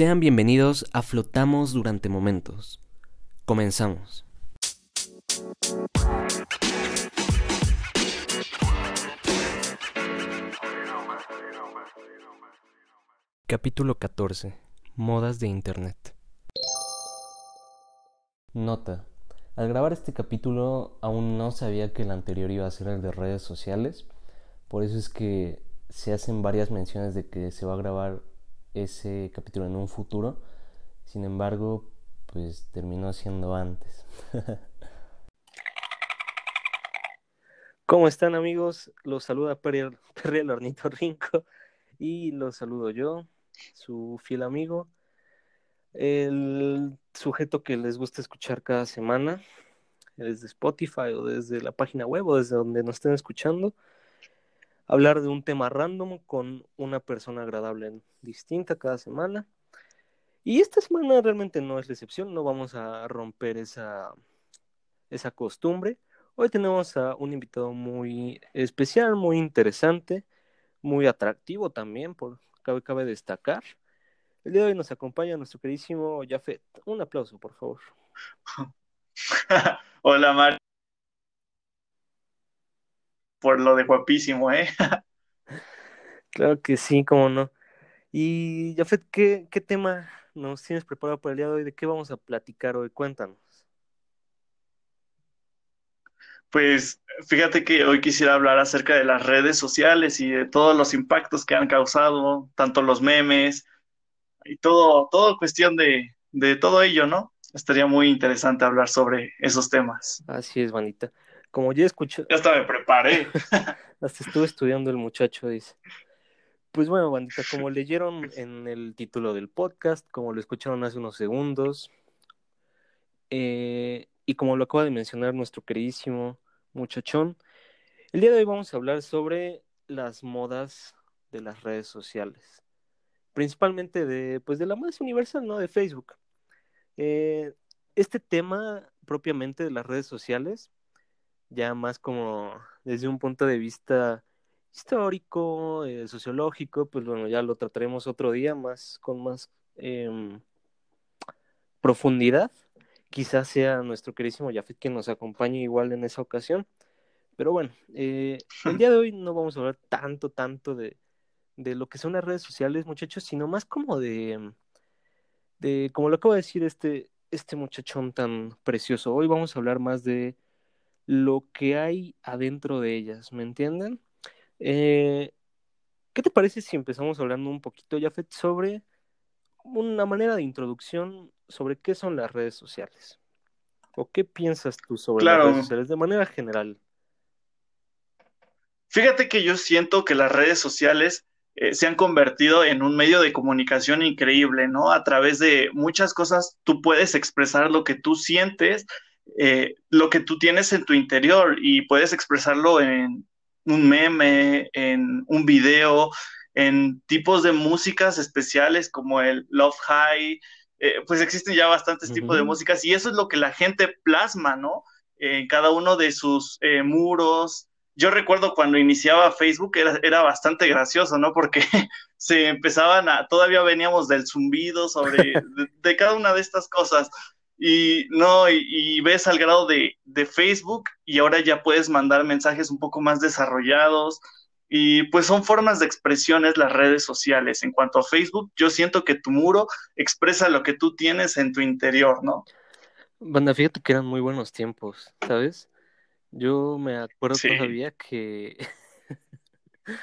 Sean bienvenidos a Flotamos durante momentos. Comenzamos. Capítulo 14. Modas de Internet. Nota. Al grabar este capítulo aún no sabía que el anterior iba a ser el de redes sociales. Por eso es que se hacen varias menciones de que se va a grabar ese capítulo en un futuro. Sin embargo, pues terminó siendo antes. ¿Cómo están amigos? Los saluda Perry, el Hornito Rinco y los saludo yo, su fiel amigo, el sujeto que les gusta escuchar cada semana desde Spotify o desde la página web o desde donde nos estén escuchando hablar de un tema random con una persona agradable distinta cada semana. Y esta semana realmente no es la excepción, no vamos a romper esa, esa costumbre. Hoy tenemos a un invitado muy especial, muy interesante, muy atractivo también, por cabe, cabe destacar. El día de hoy nos acompaña nuestro queridísimo Jafet. Un aplauso, por favor. Hola, Mar por lo de guapísimo, ¿eh? claro que sí, cómo no. Y Jafet, ¿qué, ¿qué tema nos tienes preparado para el día de hoy? ¿De qué vamos a platicar hoy? Cuéntanos. Pues fíjate que hoy quisiera hablar acerca de las redes sociales y de todos los impactos que han causado, tanto los memes y todo, todo cuestión de, de todo ello, ¿no? Estaría muy interesante hablar sobre esos temas. Así es, Vanita. Como ya escuché. Ya hasta me preparé. hasta estuve estudiando el muchacho, dice. Pues bueno, bandita, como leyeron en el título del podcast, como lo escucharon hace unos segundos, eh, y como lo acaba de mencionar nuestro queridísimo muchachón, el día de hoy vamos a hablar sobre las modas de las redes sociales, principalmente de, pues de la más universal, ¿no? De Facebook. Eh, este tema propiamente de las redes sociales ya más como desde un punto de vista histórico, eh, sociológico, pues bueno, ya lo trataremos otro día más con más em, profundidad. Quizás sea nuestro queridísimo Jafet quien nos acompañe igual en esa ocasión. Pero bueno, eh, el día de hoy no vamos a hablar tanto, tanto de, de lo que son las redes sociales, muchachos, sino más como de, de como lo acabo de decir este, este muchachón tan precioso. Hoy vamos a hablar más de lo que hay adentro de ellas, ¿me entienden? Eh, ¿Qué te parece si empezamos hablando un poquito, Jafet, sobre una manera de introducción sobre qué son las redes sociales? ¿O qué piensas tú sobre las redes sociales de manera general? Fíjate que yo siento que las redes sociales eh, se han convertido en un medio de comunicación increíble, ¿no? A través de muchas cosas tú puedes expresar lo que tú sientes eh, lo que tú tienes en tu interior y puedes expresarlo en un meme, en un video, en tipos de músicas especiales como el Love High, eh, pues existen ya bastantes tipos de músicas y eso es lo que la gente plasma, ¿no? En cada uno de sus eh, muros. Yo recuerdo cuando iniciaba Facebook era, era bastante gracioso, ¿no? Porque se empezaban a, todavía veníamos del zumbido sobre, de cada una de estas cosas. Y no, y, ves al grado de, Facebook y ahora ya puedes mandar mensajes un poco más desarrollados. Y pues son formas de expresiones las redes sociales. En cuanto a Facebook, yo siento que tu muro expresa lo que tú tienes en tu interior, ¿no? Banda, fíjate que eran muy buenos tiempos, ¿sabes? Yo me acuerdo todavía que,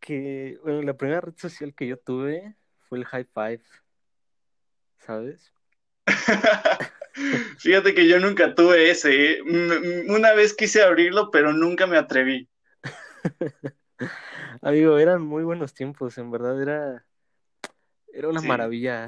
que, bueno, la primera red social que yo tuve fue el High Five, ¿sabes? Fíjate que yo nunca tuve ese. ¿eh? Una vez quise abrirlo, pero nunca me atreví. Amigo, eran muy buenos tiempos, en verdad era, era una maravilla.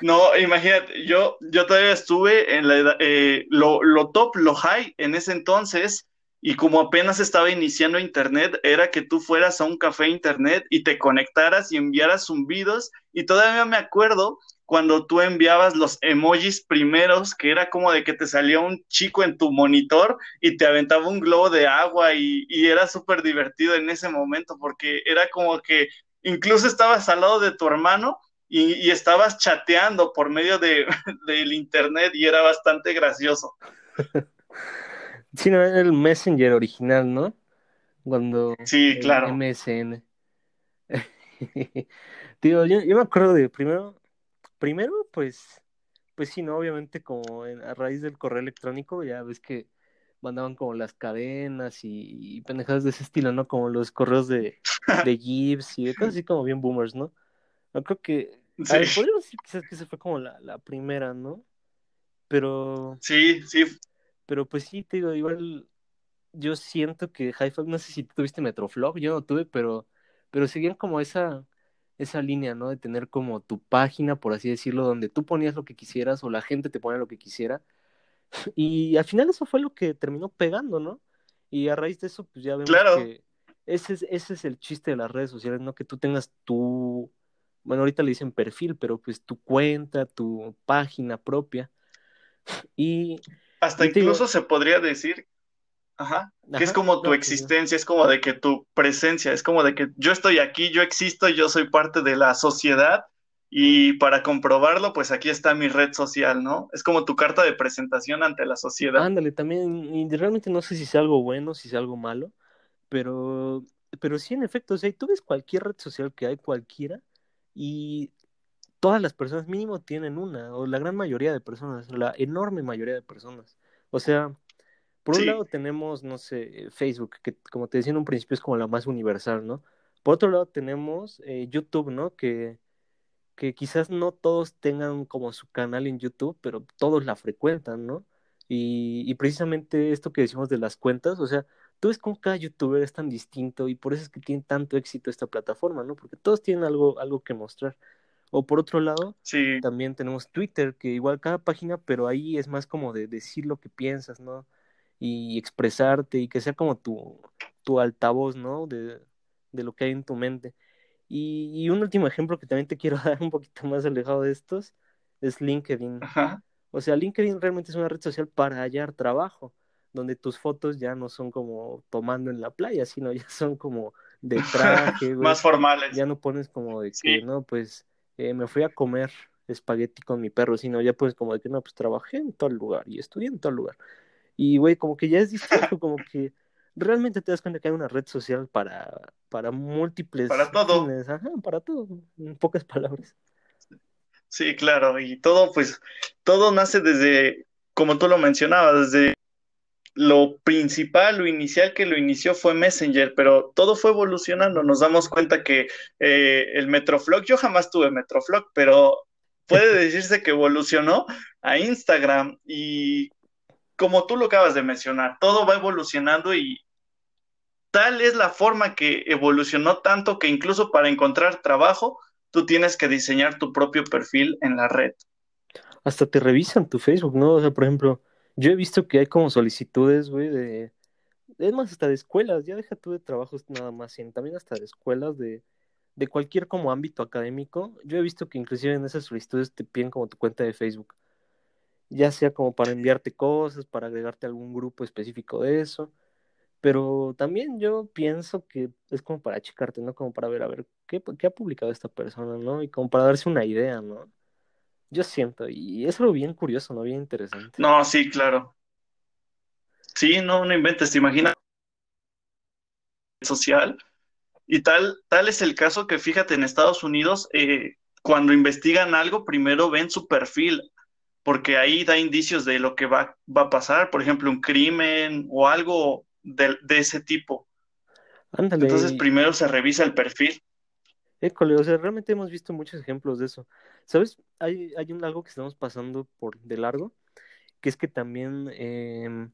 No, imagínate, yo, yo todavía estuve en la edad, eh, lo, lo top, lo high en ese entonces, y como apenas estaba iniciando Internet, era que tú fueras a un café Internet y te conectaras y enviaras zumbidos, y todavía me acuerdo cuando tú enviabas los emojis primeros, que era como de que te salía un chico en tu monitor y te aventaba un globo de agua y, era súper divertido en ese momento porque era como que incluso estabas al lado de tu hermano y, estabas chateando por medio de, del internet y era bastante gracioso. Sí, no, era el Messenger original, ¿no? Cuando... Sí, claro. MSN. Digo, yo, yo, me acuerdo de primero, primero, pues, pues sí, ¿no? Obviamente como a raíz del correo electrónico, ya ves que mandaban como las cadenas y, pendejadas de ese estilo, ¿no? Como los correos de, de Gibbs y de cosas así como bien boomers, ¿no? Yo creo que, a ver, podríamos decir quizás que esa fue como la, la primera, ¿no? Pero... Sí, sí. Pero pues sí, te digo, igual yo siento que hi no sé si tuviste Metroflog, yo no tuve, pero, pero seguían como esa, esa línea, ¿no? De tener como tu página, por así decirlo, donde tú ponías lo que quisieras o la gente te ponía lo que quisiera. Y al final eso fue lo que terminó pegando, ¿no? Y a raíz de eso, pues ya vemos que ese es, ese es el chiste de las redes sociales, ¿no? Que tú tengas tu, bueno, ahorita le dicen perfil, pero pues tu cuenta, tu página propia. Y hasta incluso se podría decir, ajá, que es como tu existencia, es como de que tu presencia, es como de que yo estoy aquí, yo existo, yo soy parte de la sociedad y para comprobarlo, pues aquí está mi red social, ¿no? Es como tu carta de presentación ante la sociedad. Ándale, también, y realmente no sé si es algo bueno, si es algo malo, pero, pero sí, en efecto, o sea, tú ves cualquier red social que hay, cualquiera, y todas las personas mínimo tienen una, o la gran mayoría de personas, la enorme mayoría de personas. O sea, por un lado tenemos, no sé, Facebook, que como te decía en un principio es como la más universal, ¿no? Por otro lado tenemos eh, YouTube, ¿no? Que, que quizás no todos tengan como su canal en YouTube, pero todos la frecuentan, ¿no? Y, y precisamente esto que decimos de las cuentas, o sea, tú ves cómo cada youtuber es tan distinto y por eso es que tiene tanto éxito esta plataforma, ¿no? Porque todos tienen algo, algo que mostrar. O por otro lado, también tenemos Twitter, que igual cada página, pero ahí es más como de decir lo que piensas, ¿no? Y expresarte y que sea como tu, tu altavoz, ¿no? De, de lo que hay en tu mente. Y, un último ejemplo que también te quiero dar un poquito más alejado de estos es LinkedIn. O sea, LinkedIn realmente es una red social para hallar trabajo, donde tus fotos ya no son como tomando en la playa, sino ya son como de traje, Más formales. Ya no pones como de que, no, pues eh, me fui a comer espagueti con mi perro, sino ya pues como de que no, pues trabajé en tal lugar y estudié en tal lugar. Y güey, como que ya es distinto, como que realmente te das cuenta que hay una red social para, para múltiples para todo. para todo, en pocas palabras. Sí, claro, y todo, pues, todo nace desde, como tú lo mencionabas, desde lo principal, lo inicial que lo inició fue Messenger, pero todo fue evolucionando. Nos damos cuenta que eh, el Metroflog, yo jamás tuve Metroflog, pero puede decirse que evolucionó a Instagram y como tú lo acabas de mencionar, todo va evolucionando y tal es la forma que evolucionó tanto que incluso para encontrar trabajo, tú tienes que diseñar tu propio perfil en la red. Hasta te revisan tu Facebook, ¿no? O sea, por ejemplo, yo he visto que hay como solicitudes, güey, de... Es más, hasta de escuelas, ya deja tú de trabajos nada más, también hasta de escuelas de, de cualquier como ámbito académico. Yo he visto que inclusive en esas solicitudes te piden como tu cuenta de Facebook. Ya sea como para enviarte cosas, para agregarte a algún grupo específico de eso. Pero también yo pienso que es como para checarte, ¿no? Como para ver, a ver, ¿qué, ha publicado esta persona, ¿no? Y como para darse una idea, ¿no? Yo siento, y es algo bien curioso, ¿no? Bien interesante. No, sí, claro. Sí, no, no inventes, te imaginas social. Y tal, tal es el caso que fíjate en Estados Unidos, eh, cuando investigan algo, primero ven su perfil, porque ahí da indicios de lo que va, va a pasar, por ejemplo, un crimen o algo de, de ese tipo. Ándale. Entonces primero se revisa el perfil. École, o sea, realmente hemos visto muchos ejemplos de eso. ¿Sabes? Hay, hay un, algo que estamos pasando por de largo, que es que también em,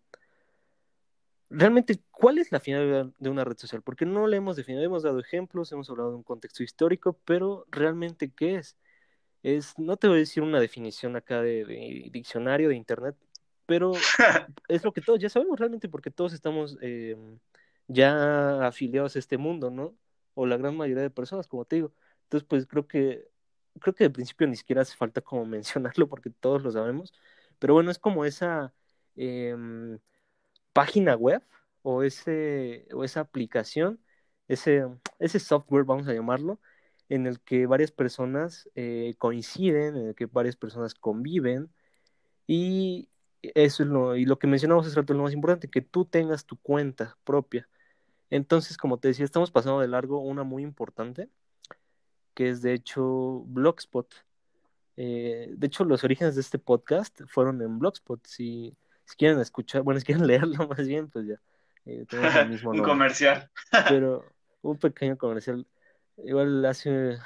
realmente, ¿cuál es la finalidad de una red social? Porque no le hemos definido, hemos dado ejemplos, hemos hablado de un contexto histórico, pero realmente, ¿qué es? Es, no te voy a decir una definición acá de, diccionario de internet, pero es lo que todos ya sabemos realmente, porque todos estamos em, ya afiliados a este mundo, ¿no? o la gran mayoría de personas, como te digo. Entonces, pues creo que, creo que de principio ni siquiera hace falta como mencionarlo porque todos lo sabemos. Pero bueno, es como esa em, página web o, ese, o esa aplicación, ese, ese software, vamos a llamarlo, en el que varias personas eh, coinciden, en el que varias personas conviven y eso es lo, y lo que mencionamos hace rato, lo más importante, que tú tengas tu cuenta propia. Entonces, como te decía, estamos pasando de largo una muy importante, que es de hecho Blogspot. Eh, de hecho, los orígenes de este podcast fueron en Blogspot. Si, si quieren escuchar, bueno, si quieren leerlo más bien, pues ya. Eh, el mismo un comercial. Pero un pequeño comercial. Igual hace,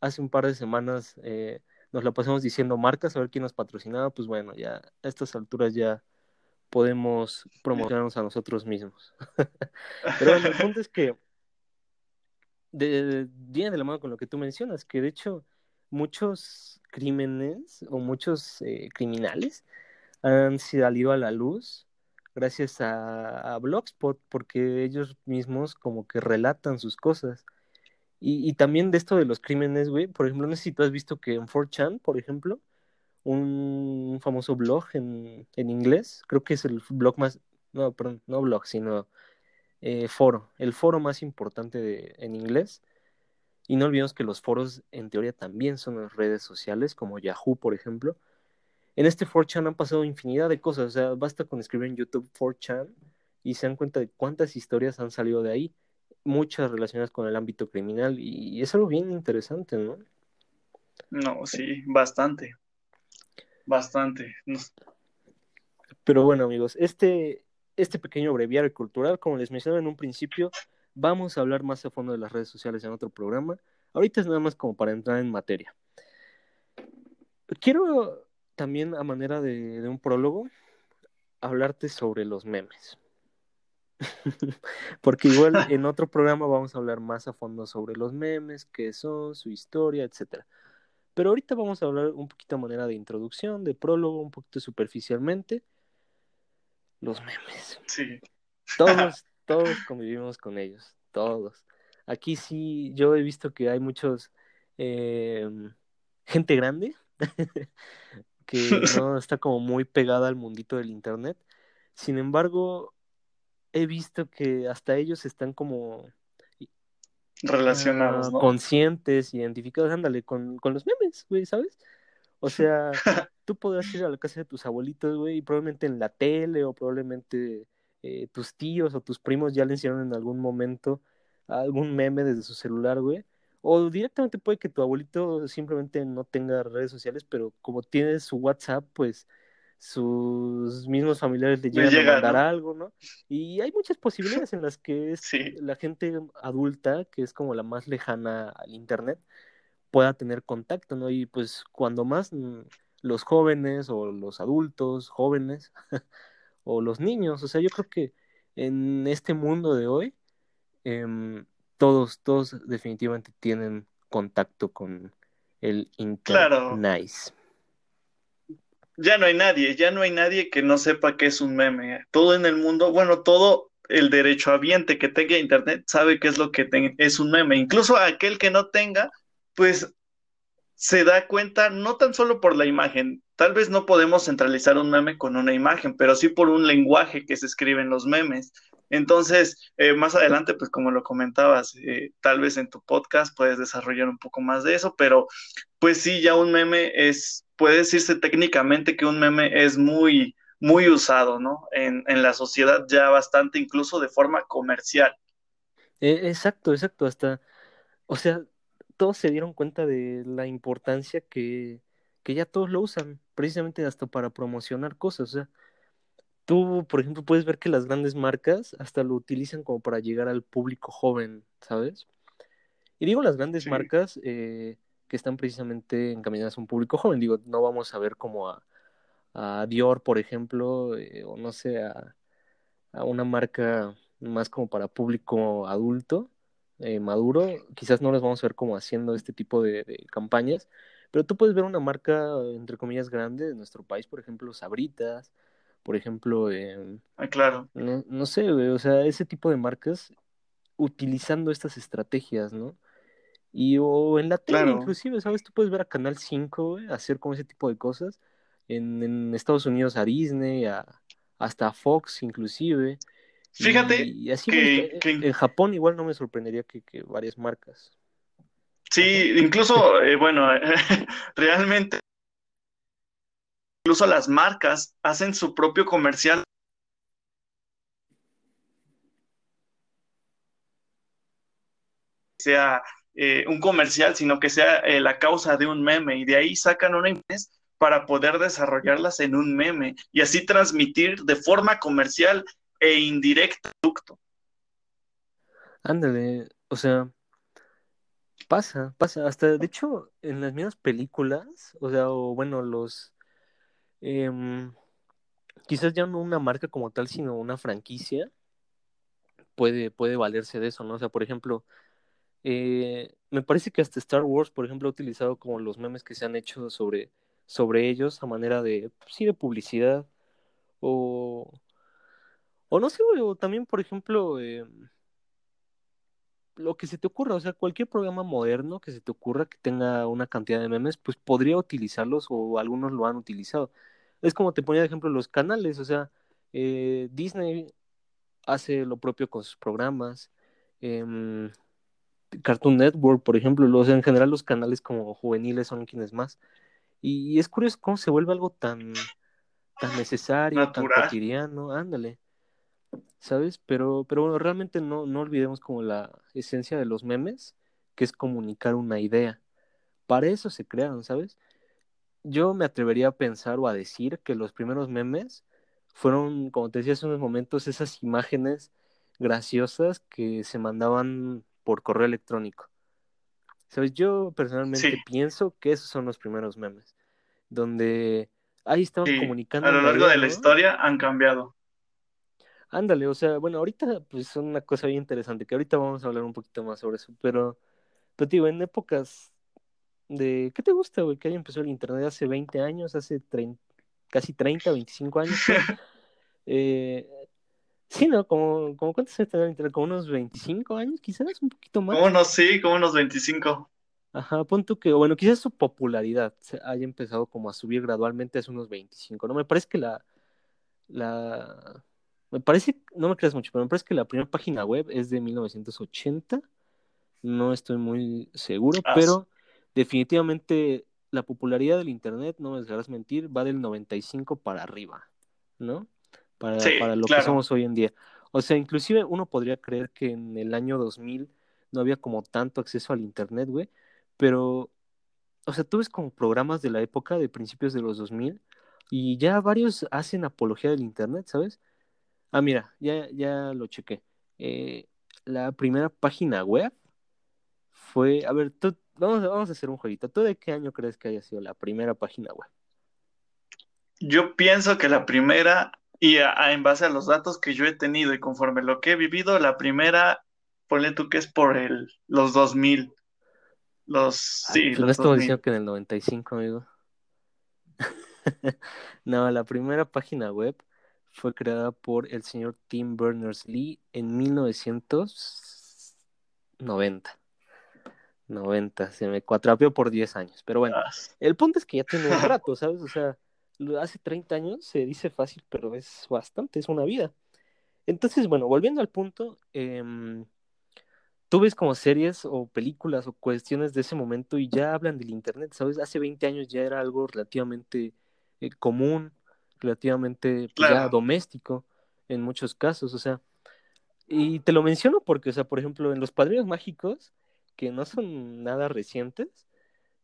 hace un par de semanas eh, nos la pasamos diciendo marcas, a ver quién nos patrocinaba. Pues bueno, ya a estas alturas ya podemos promocionarnos a nosotros mismos. Pero el punto es que de, viene de la mano con lo que tú mencionas, que de hecho muchos crímenes o muchos eh, criminales han salido a la luz gracias a, Blogspot, porque ellos mismos como que relatan sus cosas. Y, y también de esto de los crímenes, güey, por ejemplo, no sé si tú has visto que en 4chan, por ejemplo, un famoso blog en, en inglés, creo que es el blog más, no, perdón, no blog, sino eh, foro, el foro más importante de, en inglés. Y no olvidemos que los foros en teoría también son las redes sociales, como Yahoo, por ejemplo. En este 4chan han pasado infinidad de cosas, o sea, basta con escribir en YouTube 4chan y se dan cuenta de cuántas historias han salido de ahí, muchas relacionadas con el ámbito criminal, y es algo bien interesante, ¿no? No, sí, bastante. Bastante. Pero bueno, amigos, este, este pequeño breviario cultural, como les mencionaba en un principio, vamos a hablar más a fondo de las redes sociales en otro programa. Ahorita es nada más como para entrar en materia. Quiero también, a manera de, de un prólogo, hablarte sobre los memes. Porque igual en otro programa vamos a hablar más a fondo sobre los memes, qué son, su historia, etcétera. Pero ahorita vamos a hablar un poquito a manera de introducción, de prólogo, un poquito superficialmente. Los memes. Sí. Todos, todos convivimos con ellos, todos. Aquí sí, yo he visto que hay muchos eh, gente grande que no está como muy pegada al mundito del internet. Sin embargo, he visto que hasta ellos están como relacionados, ¿no? Conscientes, identificados, ándale, con, con los memes, güey, ¿sabes? O sea, tú podrás ir a la casa de tus abuelitos, güey, y probablemente en la tele o probablemente eh, tus tíos o tus primos ya le hicieron en algún momento algún meme desde su celular, güey. O directamente puede que tu abuelito simplemente no tenga redes sociales, pero como tiene su WhatsApp, pues sus mismos familiares le llegan a mandar algo, ¿no? Y hay muchas posibilidades en las que es la gente adulta, que es como la más lejana al Internet, pueda tener contacto, ¿no? Y pues cuando más mm, los jóvenes o los adultos jóvenes o los niños, o sea, yo creo que en este mundo de hoy, em, todos, todos definitivamente tienen contacto con el Internet. Claro. Nice ya no hay nadie, ya no hay nadie que no sepa qué es un meme. Todo en el mundo, bueno, todo el derecho habiente que tenga internet sabe qué es lo que es un meme. Incluso aquel que no tenga, pues se da cuenta no tan solo por la imagen. Tal vez no podemos centralizar un meme con una imagen, pero sí por un lenguaje que se escribe en los memes. Entonces, eh, más adelante, pues como lo comentabas, eh, tal vez en tu podcast puedes desarrollar un poco más de eso, pero pues sí, ya un meme es, puede decirse técnicamente que un meme es muy, muy usado, ¿no? En, la sociedad ya bastante, incluso de forma comercial. Eh, exacto, exacto, hasta, o sea, todos se dieron cuenta de la importancia que, que ya todos lo usan, precisamente hasta para promocionar cosas, o sea, tú, por ejemplo, puedes ver que las grandes marcas hasta lo utilizan como para llegar al público joven, ¿sabes? Y digo las grandes marcas eh, que están precisamente encaminadas a un público joven. Digo, no vamos a ver como a, a Dior, por ejemplo, eh, o no sé, a, a, una marca más como para público adulto, eh, maduro. Quizás no las vamos a ver como haciendo este tipo de, de campañas, pero tú puedes ver una marca, entre comillas, grande de nuestro país, por ejemplo, Sabritas, por ejemplo, ah, claro. No, no sé, o sea, ese tipo de marcas utilizando estas estrategias, ¿no? Y o en la tele, inclusive, ¿sabes? Tú puedes ver a Canal 5, hacer como ese tipo de cosas. En, en Estados Unidos a Disney, a, hasta a Fox, inclusive. Fíjate y, así que, en Japón igual no me sorprendería que, que varias marcas. Sí, incluso, eh, bueno, realmente, incluso las marcas hacen su propio comercial. sea eh, un comercial, sino que sea eh, la causa de un meme y de ahí sacan una imagen para poder desarrollarlas en un meme y así transmitir de forma comercial e indirecta producto. Ándale, o sea, pasa, pasa, hasta de hecho en las mismas películas, o sea, o bueno, los, em, quizás ya no una marca como tal, sino una franquicia, puede, puede valerse de eso, ¿no? O sea, por ejemplo, eh, me parece que hasta Star Wars, por ejemplo, ha utilizado como los memes que se han hecho sobre, sobre ellos a manera de, pues, sí, de publicidad. O, o no sé, o también, por ejemplo, eh, lo que se te ocurra, o sea, cualquier programa moderno que se te ocurra que tenga una cantidad de memes, pues podría utilizarlos o algunos lo han utilizado. Es como te ponía de ejemplo los canales, o sea, eh, Disney hace lo propio con sus programas. Em, Cartoon Network, por ejemplo, los, en general los canales como juveniles son quienes más. Y, es curioso cómo se vuelve algo tan, tan necesario, tan cotidiano, ándale. ¿Sabes? Pero, pero bueno, realmente no, no olvidemos como la esencia de los memes, que es comunicar una idea. Para eso se crearon, ¿sabes? Yo me atrevería a pensar o a decir que los primeros memes fueron, como te decía hace unos momentos, esas imágenes graciosas que se mandaban por correo electrónico. ¿Sabes? Yo personalmente pienso que esos son los primeros memes, donde ahí estaban comunicando. A lo largo de la historia han cambiado. Ándale, o sea, bueno, ahorita pues son una cosa bien interesante, que ahorita vamos a hablar un poquito más sobre eso, pero, pero digo, en épocas de, ¿qué te gusta, güey? Que haya empezado el internet hace 20 años, hace casi 30, 25 años. eh, Sí, ¿no? Como, como ¿cuántos años tendrá Internet? Como unos 25 años, quizás, un poquito más. Como unos, sí, como unos 25. Ajá, punto que, bueno, quizás su popularidad haya empezado como a subir gradualmente hace unos 25, ¿no? Me parece que la, la, me parece, no me creas mucho, pero me parece que la primera página web es de 1980, no estoy muy seguro, ah, pero definitivamente la popularidad del Internet, no me dejarás mentir, va del 95 para arriba, ¿no? para, lo que somos hoy en día. O sea, inclusive uno podría creer que en el año 2000 no había como tanto acceso al Internet, güey, pero, o sea, tú ves como programas de la época, de principios de los 2000, y ya varios hacen apología del Internet, ¿sabes? Ah, mira, ya, ya lo chequé. Eh, la primera página web fue, a ver, tú, vamos, vamos a hacer un jueguito. ¿Tú de qué año crees que haya sido la primera página web? Yo pienso que la primera y en base a los datos que yo he tenido y conforme lo que he vivido, la primera, ponle tú que es por el, los 2000. Los, sí, pues no estamos diciendo que en el 95, amigo. no, la primera página web fue creada por el señor Tim Berners-Lee en 1990. 90, se me cuatrapeó por 10 años. Pero bueno, ah. el punto es que ya tiene un rato, ¿sabes? O sea, hace 30 años se dice fácil, pero es bastante, es una vida. Entonces, bueno, volviendo al punto, eh, tú ves como series o películas o cuestiones de ese momento y ya hablan del Internet, ¿sabes? Hace 20 años ya era algo relativamente eh, común, relativamente pues, ya doméstico en muchos casos, o sea, y te lo menciono porque, o sea, por ejemplo, en Los Padrinos Mágicos, que no son nada recientes,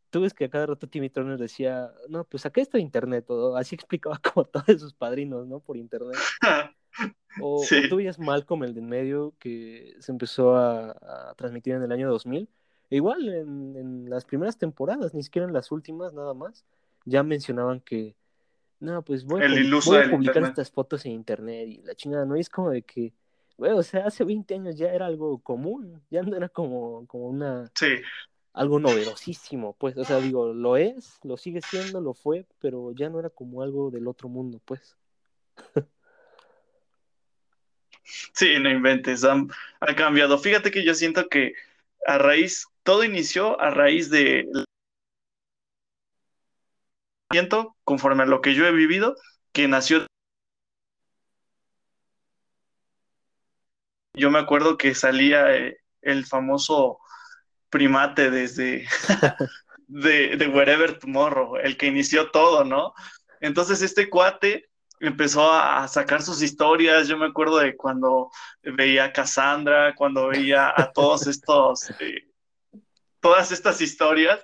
tú ves que a cada rato Timmy Turner decía, no, pues acá está internet, o así explicaba como todos sus padrinos, ¿no? Por internet. O, tú veías Malcolm, el de en medio, que se empezó a, transmitir en el año 2000. E igual en, las primeras temporadas, ni siquiera en las últimas, nada más, ya mencionaban que, no, pues voy, a publicar estas fotos en internet y la chingada, ¿no? es como de que, o sea, hace 20 años ya era algo común, ya no era como, como una, sí algo novedosísimo, pues, o sea, digo, lo es, lo sigue siendo, lo fue, pero ya no era como algo del otro mundo, pues. Sí, no inventes, ha cambiado. Fíjate que yo siento que a raíz, todo inició a raíz de... Siento, conforme a lo que yo he vivido, que nació... Yo me acuerdo que salía eh, el famoso primate desde de, de Wherever Tomorrow, el que inició todo, ¿no? Entonces este cuate empezó a, sacar sus historias. Yo me acuerdo de cuando veía a Cassandra, cuando veía a todos estos, eh, todas estas historias.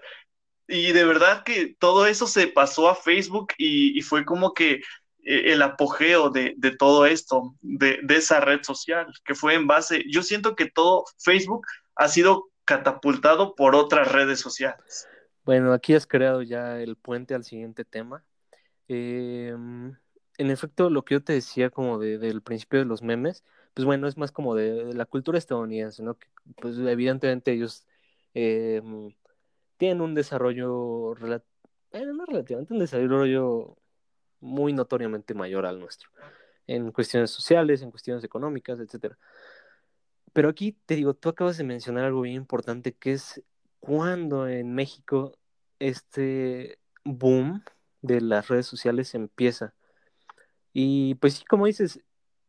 Y de verdad que todo eso se pasó a Facebook y, fue como que el apogeo de, todo esto, de, de, esa red social, que fue en base, yo siento que todo Facebook ha sido catapultado por otras redes sociales. Bueno, aquí has creado ya el puente al siguiente tema. Eh, en efecto, lo que yo te decía como de, del principio de los memes, pues bueno, es más como de, la cultura estadounidense, ¿no? Pues evidentemente ellos eh, tienen un desarrollo, eh, no relativamente, un desarrollo muy notoriamente mayor al nuestro, en cuestiones sociales, en cuestiones económicas, etcétera. Pero aquí te digo, tú acabas de mencionar algo bien importante, que es cuando en México este boom de las redes sociales empieza. Y pues como dices,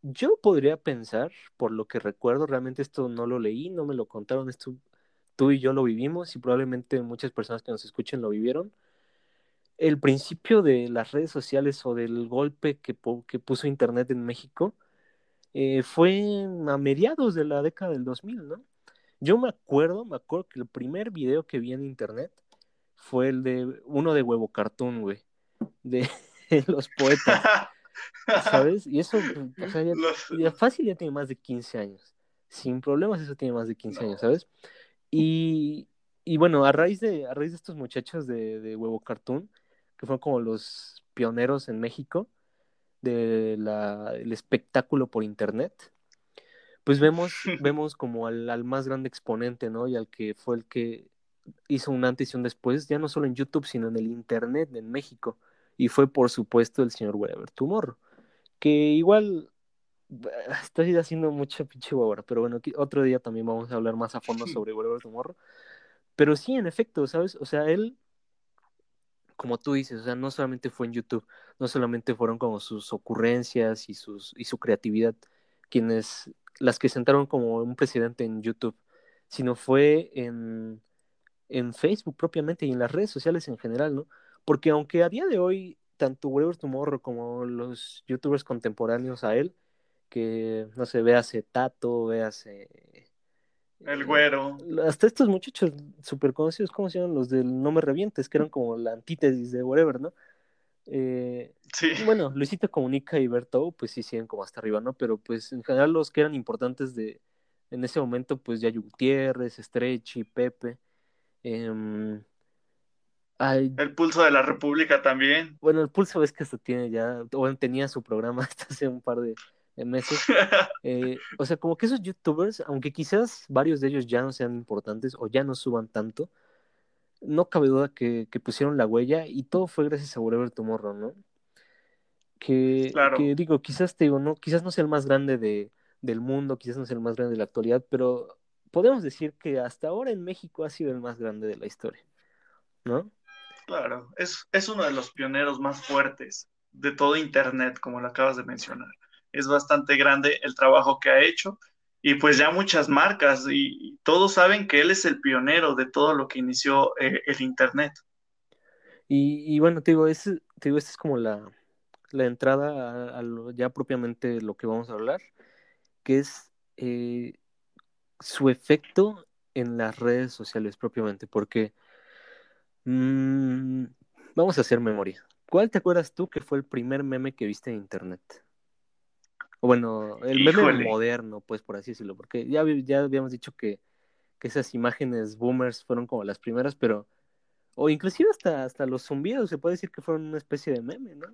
yo podría pensar, por lo que recuerdo, realmente esto no lo leí, no me lo contaron, esto tú y yo lo vivimos y probablemente muchas personas que nos escuchen lo vivieron. El principio de las redes sociales o del golpe que, que puso Internet en México eh, fue a mediados de la década del 2000, ¿no? Yo me acuerdo, me acuerdo que el primer video que vi en Internet fue el de uno de Huevo Cartoon, güey, de los poetas. ¿Sabes? Y eso, o sea, ya, fácil ya tiene más de 15 años. Sin problemas eso tiene más de 15 años, ¿sabes? Y, y, bueno, a raíz de, a raíz de estos muchachos de, de Huevo Cartoon, que fueron como los pioneros en México del el espectáculo por internet, pues vemos, vemos como al, al, más grande exponente, ¿no? Y al que fue el que hizo un antes y un después, ya no solo en YouTube, sino en el internet en México y fue por supuesto el señor Weber Tomorrow, que igual estoy haciendo mucha pinche Weber, pero bueno, otro día también vamos a hablar más a fondo sobre Weber Tomorrow. Pero sí, en efecto, ¿sabes? O sea, él, como tú dices, o sea, no solamente fue en YouTube, no solamente fueron como sus ocurrencias y, sus, y su creatividad quienes, las que sentaron como un presidente en YouTube, sino fue en, en Facebook propiamente y en las redes sociales en general, ¿no? Porque aunque a día de hoy, tanto Whatever Tomorrow como los youtubers contemporáneos a él, que no sé, véase Tato, véase. El güero. Hasta estos muchachos súper conocidos, ¿cómo se llaman? Los del No Me Revientes, que eran como la antítesis de Whatever, ¿no? Eh, sí. Bueno, Luisito Comunica y Berto, pues sí siguen como hasta arriba, ¿no? Pero pues en general los que eran importantes de en ese momento, pues Yayo Gutiérrez, Stretchy, Pepe. Eh, el pulso de la República también. Bueno, el pulso es que se tiene ya, o tenía su programa hasta hace un par de, meses. Eh, o sea, como que esos youtubers, aunque quizás varios de ellos ya no sean importantes o ya no suban tanto, no cabe duda que, pusieron la huella y todo fue gracias a Whatever Tomorrow, ¿no? Que, que digo, quizás te digo, no, quizás no sea el más grande de, del mundo, quizás no sea el más grande de la actualidad, pero podemos decir que hasta ahora en México ha sido el más grande de la historia, ¿no? Claro, es, es uno de los pioneros más fuertes de todo Internet, como lo acabas de mencionar. Es bastante grande el trabajo que ha hecho y pues ya muchas marcas y, todos saben que él es el pionero de todo lo que inició eh, el Internet. Y, bueno, te digo, es, te digo, esta es como la, la entrada a, ya propiamente lo que vamos a hablar, que es eh, su efecto en las redes sociales propiamente, porque Mm, vamos a hacer memoria. ¿Cuál te acuerdas tú que fue el primer meme que viste en internet? Bueno, el meme moderno, pues por así decirlo, porque ya, ya habíamos dicho que, esas imágenes boomers fueron como las primeras, pero, o inclusive hasta, hasta los zumbidos se puede decir que fueron una especie de meme, ¿no?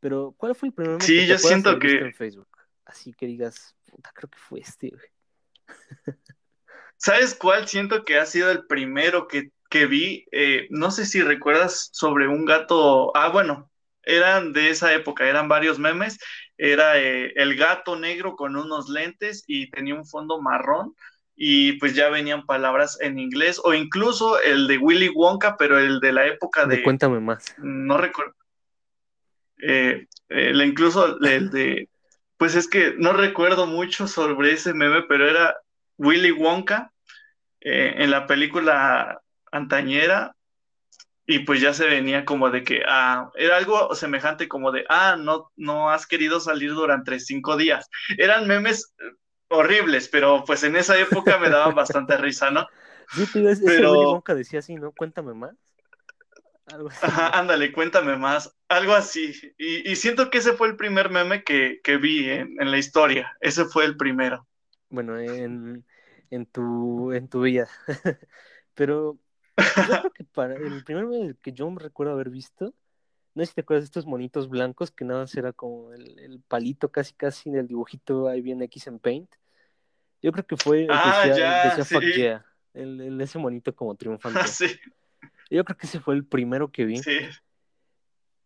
Pero, ¿cuál fue el primer meme sí, que yo siento que... en Facebook? Así que digas, puta, creo que fue este, güey. ¿Sabes cuál siento que ha sido el primero que que vi, eh, no sé si recuerdas sobre un gato, ah, bueno, eran de esa época, eran varios memes, era eh, el gato negro con unos lentes y tenía un fondo marrón y pues ya venían palabras en inglés o incluso el de Willy Wonka, pero el de la época de... cuéntame más. No recuerdo. Eh, incluso el de... Pues es que no recuerdo mucho sobre ese meme, pero era Willy Wonka eh, en la película antañera y pues ya se venía como de que, ah, era algo semejante como de, ah, no, no has querido salir durante cinco días. Eran memes horribles, pero pues en esa época me daban bastante risa, ¿no? Sí, tío, ese pero... nunca decía así, ¿no? Cuéntame más. Algo así. Ajá, ándale, cuéntame más. Algo así. Y, siento que ese fue el primer meme que, vi en, en, la historia. Ese fue el primero. Bueno, en, en tu, en tu vida. Pero yo creo que para el primer que yo me recuerdo haber visto, no sé si te acuerdas de estos monitos blancos que nada más era como el, palito casi casi del dibujito ahí bien X en Paint. Yo creo que fue el que ah, decía, Fuck yeah, el, ese monito como triunfante. Yo creo que ese fue el primero que vi.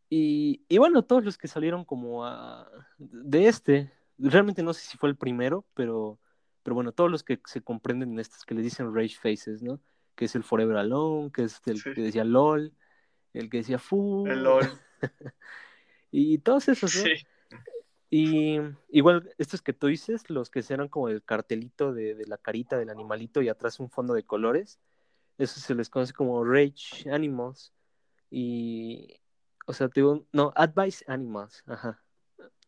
Y, y, bueno, todos los que salieron como a, de este, realmente no sé si fue el primero, pero pero bueno, todos los que se comprenden en estos que les dicen Rage Faces, ¿no? Que es el Forever Alone, que es el que decía LOL, el que decía Fu. El LOL. y todos esos, ¿no? Sí. Y igual, estos que tú dices, los que eran como el cartelito de, de, la carita del animalito y atrás un fondo de colores, eso se les conoce como Rage Animals. Y, o sea, te digo, no, Advice Animals, ajá.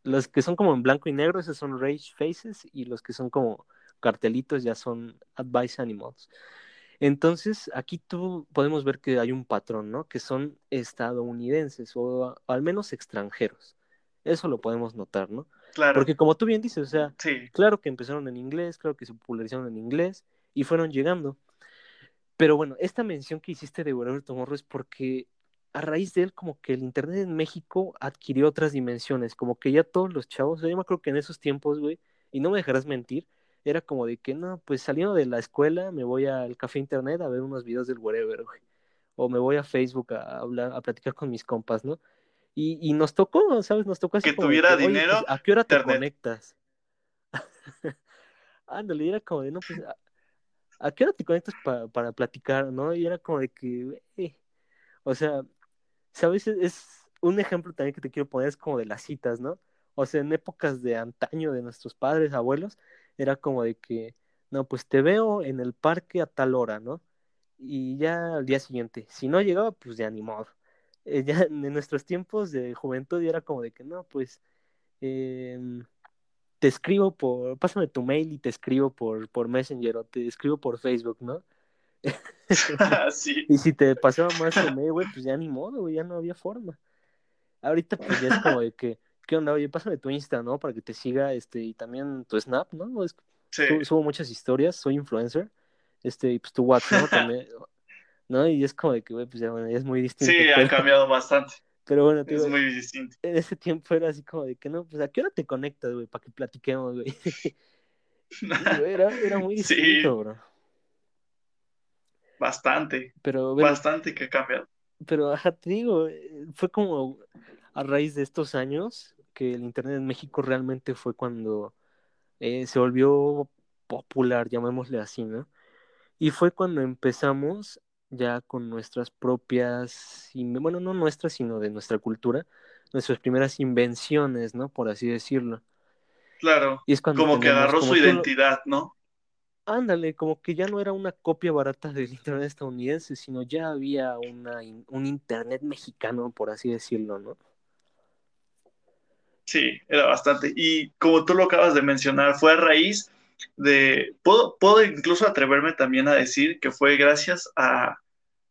Los que son como en blanco y negro, esos son Rage Faces, y los que son como cartelitos ya son Advice Animals. Entonces, aquí tú podemos ver que hay un patrón, ¿no? Que son estadounidenses o, al menos extranjeros. Eso lo podemos notar, ¿no? Claro. Porque como tú bien dices, o sea, claro que empezaron en inglés, claro que se popularizaron en inglés y fueron llegando. Pero bueno, esta mención que hiciste de Wherever Tomorrow es porque a raíz de él como que el internet en México adquirió otras dimensiones, como que ya todos los chavos, yo me acuerdo que en esos tiempos, güey, y no me dejarás mentir, era como de que no, pues saliendo de la escuela me voy al café internet a ver unos videos del wherever, güey. O me voy a Facebook a hablar, a platicar con mis compas, ¿no? Y, y nos tocó, ¿sabes? Nos tocó así que tuviera pues, dinero. ¿A qué hora te conectas? Ándale, era como de, no, pues, ¿a, qué hora te conectas para platicar, no? Y era como de que, o sea, ¿sabes? Es un ejemplo también que te quiero poner, es como de las citas, ¿no? O sea, en épocas de antaño de nuestros padres, abuelos, era como de que, no, pues te veo en el parque a tal hora, ¿no? Y ya al día siguiente, si no llegaba, pues ya ni modo. Eh, ya en nuestros tiempos de juventud era como de que, no, pues em, te escribo por, pásame tu mail y te escribo por, por Messenger o te escribo por Facebook, ¿no? sí. Y si te pasaba más tu mail, güey, pues ya ni modo, güey, ya no había forma. Ahorita pues ya es como de que ¿qué onda? Oye, pásame tu Insta, ¿no? Para que te siga, este, y también tu Snap, ¿no? subo, muchas historias, soy influencer, este, y pues tu WhatsApp, ¿no? También, ¿no? Y es como de que, güey, pues ya, bueno, es muy distinto. Sí, ha cambiado bastante. Pero bueno, tío, es muy distinto. En ese tiempo era así como de que, no, pues a qué hora te conectas, güey, para que platiquemos, güey. era, era muy distinto, bro. Bastante. Pero, bastante que ha cambiado. Pero, ajá, te digo, eh, fue como a raíz de estos años que el Internet en México realmente fue cuando eh, se volvió popular, llamémosle así, ¿no? Y fue cuando empezamos ya con nuestras propias, bueno, no nuestras, sino de nuestra cultura, nuestras primeras invenciones, ¿no? Por así decirlo. Claro. Y es cuando como que agarró su identidad, ¿no? Ándale, como que ya no era una copia barata del Internet estadounidense, sino ya había una, un Internet mexicano, por así decirlo, ¿no? Sí, era bastante. Y como tú lo acabas de mencionar, fue a raíz de, puedo, puedo incluso atreverme también a decir que fue gracias a,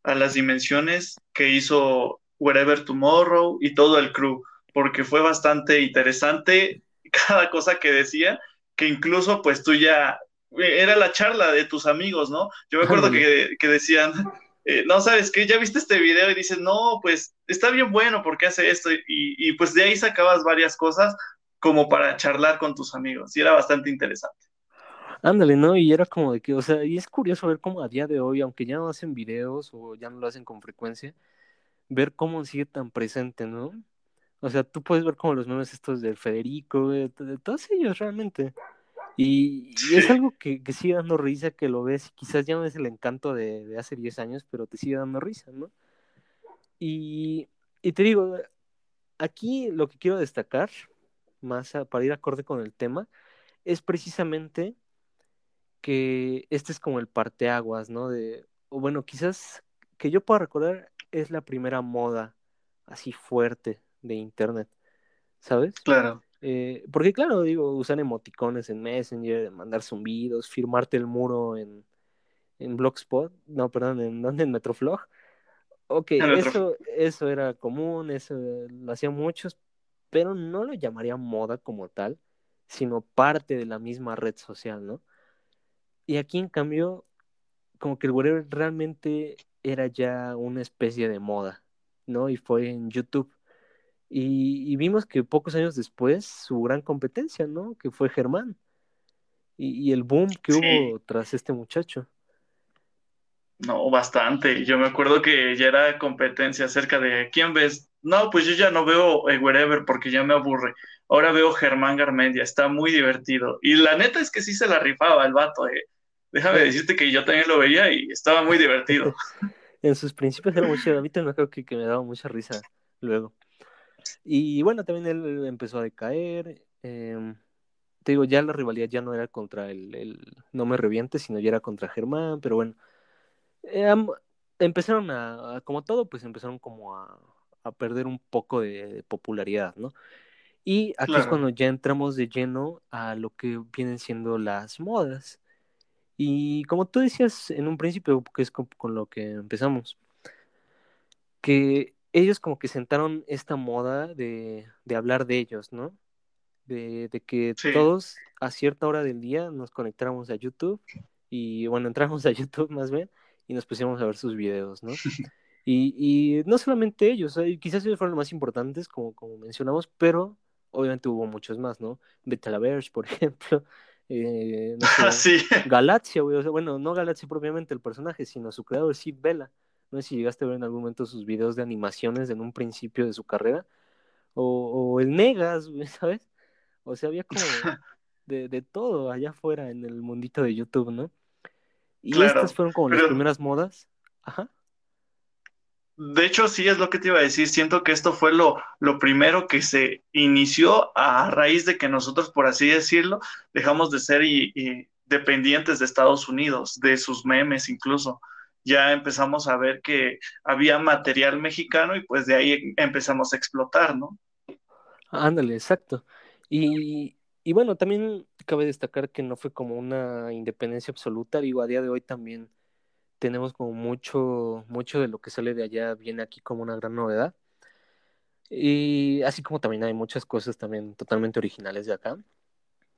a las dimensiones que hizo Wherever Tomorrow y todo el crew, porque fue bastante interesante cada cosa que decía, que incluso pues tú ya, era la charla de tus amigos, ¿no? Yo me acuerdo que, que decían, eh, no, sabes que ya viste este video y dices, no, pues está bien bueno porque hace esto y, y, pues de ahí sacabas varias cosas como para charlar con tus amigos y era bastante interesante. Ándale, ¿no? Y era como de que, o sea, y es curioso ver cómo a día de hoy, aunque ya no hacen videos o ya no lo hacen con frecuencia, ver cómo sigue tan presente, ¿no? O sea, tú puedes ver como los memes estos del Federico, de todos ellos realmente. Y, es algo que, que, sigue dando risa, que lo ves, quizás ya no es el encanto de, hace 10 años, pero te sigue dando risa, ¿no? Y, y, te digo, aquí lo que quiero destacar, más para ir acorde con el tema, es precisamente que este es como el parteaguas, ¿no? De, o bueno, quizás que yo pueda recordar es la primera moda así fuerte de internet, ¿sabes? Claro. Eh, porque claro, digo, usar emoticones en Messenger, mandar zumbidos, firmarte el muro en, en Blogspot, no, perdón, ¿en dónde? En Metroflog. Ok, eso, eso era común, eso lo hacían muchos, pero no lo llamaría moda como tal, sino parte de la misma red social, ¿no? Y aquí, en cambio, como que el whatever realmente era ya una especie de moda, ¿no? Y fue en YouTube. Y, vimos que pocos años después su gran competencia, ¿no? Que fue Germán. Y, el boom que hubo tras este muchacho. No, bastante. Yo me acuerdo que ya era competencia acerca de quién ves. No, pues yo ya no veo eh, Wherever porque ya me aburre. Ahora veo Germán Garmendia, está muy divertido. Y la neta es que sí se la rifaba el vato. Eh. Déjame decirte que yo también lo veía y estaba muy divertido. en sus principios era muy chido. A mí también me acuerdo que, que me daba mucha risa luego. Y bueno, también él empezó a decaer. Em, te digo, ya la rivalidad ya no era contra el, el No Me Reviente, sino ya era contra Germán, pero bueno. Em, empezaron a, como todo, pues empezaron como a, a perder un poco de, popularidad, ¿no? Y aquí es cuando ya entramos de lleno a lo que vienen siendo las modas. Y como tú decías en un principio, que es con lo que empezamos, que ellos como que sentaron esta moda de, de hablar de ellos, ¿no? De, de que todos a cierta hora del día nos conectáramos a YouTube y bueno, entramos a YouTube más bien y nos pusiéramos a ver sus videos, ¿no? Y, y no solamente ellos, quizás ellos fueron los más importantes, como, como mencionamos, pero obviamente hubo muchos más, ¿no? Betalaverge, por ejemplo, eh, no sé, Galaxia, güey, o sea, bueno, no Galaxia propiamente el personaje, sino su creador, Sid Vela, no sé si llegaste a ver en algún momento sus videos de animaciones en un principio de su carrera. O, el Negas, ¿sabes? O sea, había como de, de, todo allá afuera en el mundito de YouTube, ¿no? Y estas fueron como las primeras modas. Ajá. De hecho, sí es lo que te iba a decir. Siento que esto fue lo, lo primero que se inició a raíz de que nosotros, por así decirlo, dejamos de ser y dependientes de Estados Unidos, de sus memes incluso ya empezamos a ver que había material mexicano y pues de ahí empezamos a explotar, ¿no? Ándale, exacto. Y, y bueno, también cabe destacar que no fue como una independencia absoluta, digo, a día de hoy también tenemos como mucho, mucho de lo que sale de allá viene aquí como una gran novedad. Y así como también hay muchas cosas también totalmente originales de acá.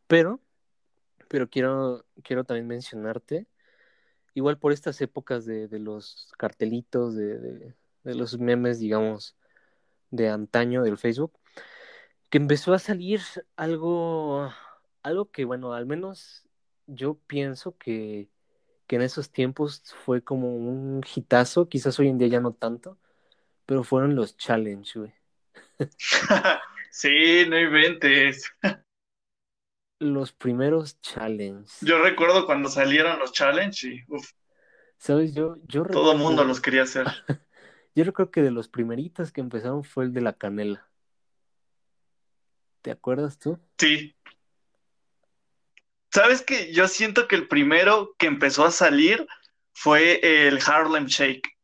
Pero, pero quiero, quiero también mencionarte igual por estas épocas de, los cartelitos, de, de, los memes, digamos, de antaño del Facebook, que empezó a salir algo, algo que, bueno, al menos yo pienso que, que en esos tiempos fue como un hitazo, quizás hoy en día ya no tanto, pero fueron los challenge, güey. sí, no inventes. los primeros challenges. Yo recuerdo cuando salieron los challenges y ¿Sabes? Yo, yo Todo el mundo los quería hacer. yo recuerdo que de los primeritos que empezaron fue el de la canela. ¿Te acuerdas tú? Sí. ¿Sabes que Yo siento que el primero que empezó a salir fue el Harlem Shake.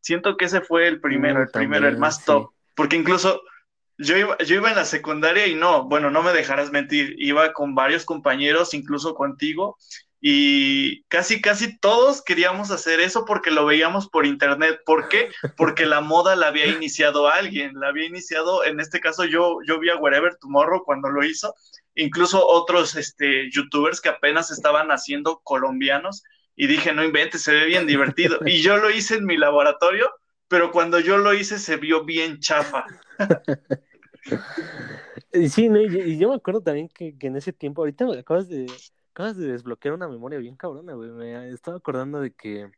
Siento que ese fue el primero, uh, el primero, el más top. Porque incluso yo iba, yo iba en la secundaria y no, bueno, no me dejarás mentir, iba con varios compañeros, incluso contigo, y casi, casi todos queríamos hacer eso porque lo veíamos por internet. ¿Por qué? Porque la moda la había iniciado alguien, la había iniciado, en este caso yo, yo vi a Wherever Tomorrow cuando lo hizo, incluso otros este, youtubers que apenas estaban haciendo colombianos, y dije, no inventes, se ve bien divertido. Y yo lo hice en mi laboratorio, pero cuando yo lo hice se vio bien chafa. Sí, y yo me acuerdo también que, en ese tiempo, ahorita acabas de, acabas de desbloquear una memoria bien cabrona, güey. Me estaba acordando de que,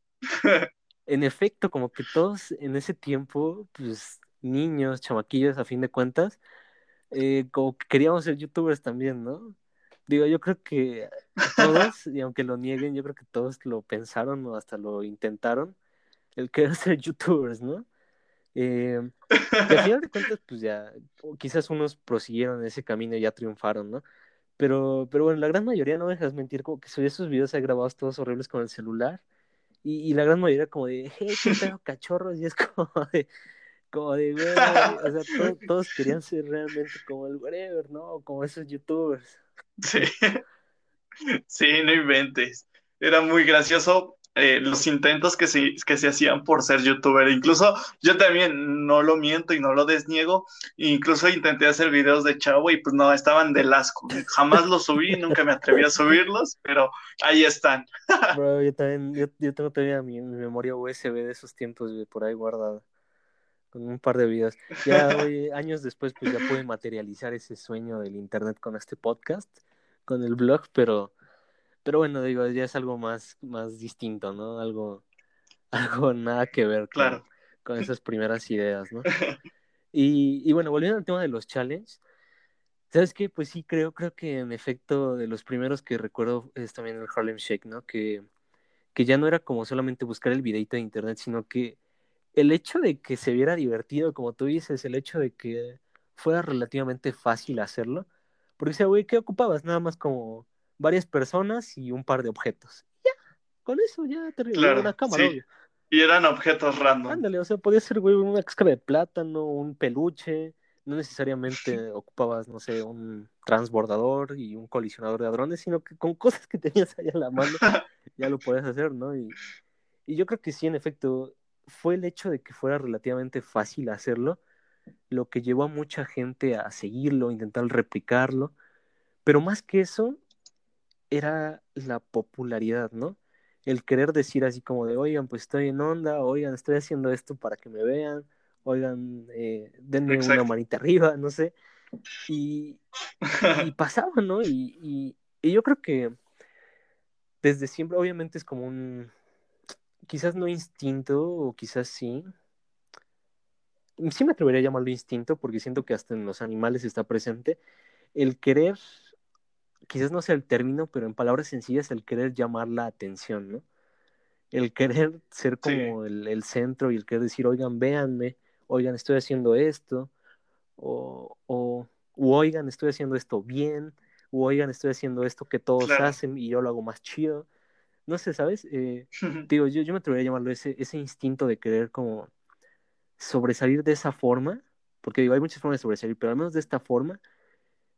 en efecto, como que todos en ese tiempo, pues niños, chamaquillos, a fin de cuentas, eh, como que queríamos ser youtubers también, ¿no? Digo, yo creo que todos, y aunque lo nieguen, yo creo que todos lo pensaron o hasta lo intentaron, el querer ser youtubers, ¿no? Eh, al final de cuentas, pues ya, quizás unos prosiguieron ese camino y ya triunfaron, ¿no? Pero, pero bueno, la gran mayoría, no dejas mentir, como que subía esos videos grabados todos horribles con el celular. Y, y la gran mayoría como de, hey, qué pedo, cachorros. Y es como de, como de, güey, o sea, todos querían ser realmente como el whatever, ¿no? Como esos youtubers. Sí, sí, no inventes. Era muy gracioso eh, los intentos que se, que se hacían por ser youtuber. Incluso yo también no lo miento y no lo desniego. Incluso intenté hacer videos de chavo y pues no, estaban de asco. Jamás los subí, nunca me atreví a subirlos, pero ahí están. Bro, yo también, yo, yo tengo todavía mi, mi, memoria USB de esos tiempos por ahí guardada. Con un par de videos. Ya hoy, años después, pues ya pude materializar ese sueño del internet con este podcast, con el blog, pero pero bueno, digo, ya es algo más, más distinto, ¿no? Algo, algo nada que ver con, con esas primeras ideas, ¿no? Y, y, bueno, volviendo al tema de los challenges, ¿sabes qué? Pues sí, creo, creo que en efecto de los primeros que recuerdo es también el Harlem Shake, ¿no? Que, que ya no era como solamente buscar el videito de internet, sino que el hecho de que se viera divertido, como tú dices, el hecho de que fuera relativamente fácil hacerlo, porque, o sea, güey, ¿qué ocupabas? Nada más como varias personas y un par de objetos. Ya, con eso ya te claro, una cámara, sí. Y eran objetos random. Ándale, o sea, podía ser, güey, una cáscara de plátano, un peluche, no necesariamente ocupabas, no sé, un transbordador y un colisionador de hadrones, sino que con cosas que tenías ahí a la mano ya lo podías hacer, ¿no? Y, y yo creo que sí, en efecto, fue el hecho de que fuera relativamente fácil hacerlo lo que llevó a mucha gente a seguirlo, intentar replicarlo, pero más que eso, era la popularidad, ¿no? El querer decir así como de, oigan, pues estoy en onda, oigan, estoy haciendo esto para que me vean, oigan, eh, denme una manita arriba, no sé. Y, y pasaba, ¿no? Y, y, yo creo que desde siempre, obviamente es como un, quizás no instinto, o quizás sí. Sí me atrevería a llamarlo instinto, porque siento que hasta en los animales está presente el querer quizás no sea el término, pero en palabras sencillas, el querer llamar la atención, ¿no? El querer ser como el, centro y el querer decir, oigan, véanme, oigan, estoy haciendo esto, o, o oigan, estoy haciendo esto bien, o oigan, estoy haciendo esto que todos hacen y yo lo hago más chido. No sé, ¿sabes? Eh, digo, yo, yo me atrevería a llamarlo ese, ese instinto de querer como sobresalir de esa forma, porque digo, hay muchas formas de sobresalir, pero al menos de esta forma,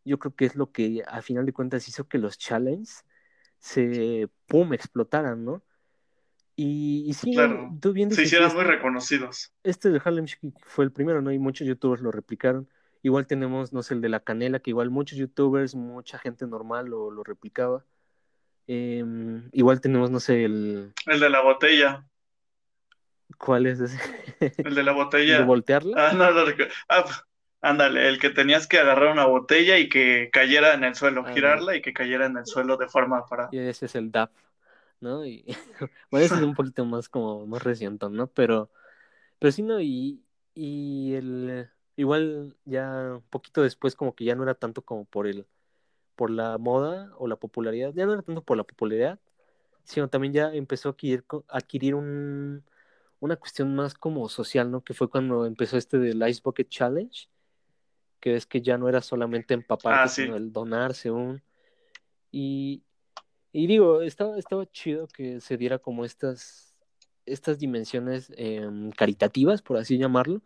yo creo que es lo que a final de cuentas hizo que los challenges se, pum, explotaran, ¿no? Y, y sí, claro. tú bien Se hicieron muy reconocidos. Este de Harlem Shake fue el primero, ¿no? Y muchos youtubers lo replicaron. Igual tenemos, no sé, el de la canela, que igual muchos youtubers, mucha gente normal lo, lo replicaba. Em, igual tenemos, no sé, el... El de la botella. ¿Cuál es ese? El de la botella. ¿De voltearla? Ah, no, no. Ah, Ándale, el que tenías que agarrar una botella y que cayera en el suelo, girarla y que cayera en el suelo de forma para. Y ese es el DAP, ¿no? Y bueno, ese es un poquito más como más reciente, ¿no? Pero, pero sí, ¿no? Y, y el igual ya un poquito después como que ya no era tanto como por el por la moda o la popularidad, ya no era tanto por la popularidad, sino también ya empezó a adquirir, adquirir un, una cuestión más como social, ¿no? Que fue cuando empezó este del Ice Bucket Challenge, que es que ya no era solamente empaparte, ah, sino el donarse un... Y, y digo, estaba, estaba chido que se diera como estas, estas dimensiones em, caritativas, por así llamarlo,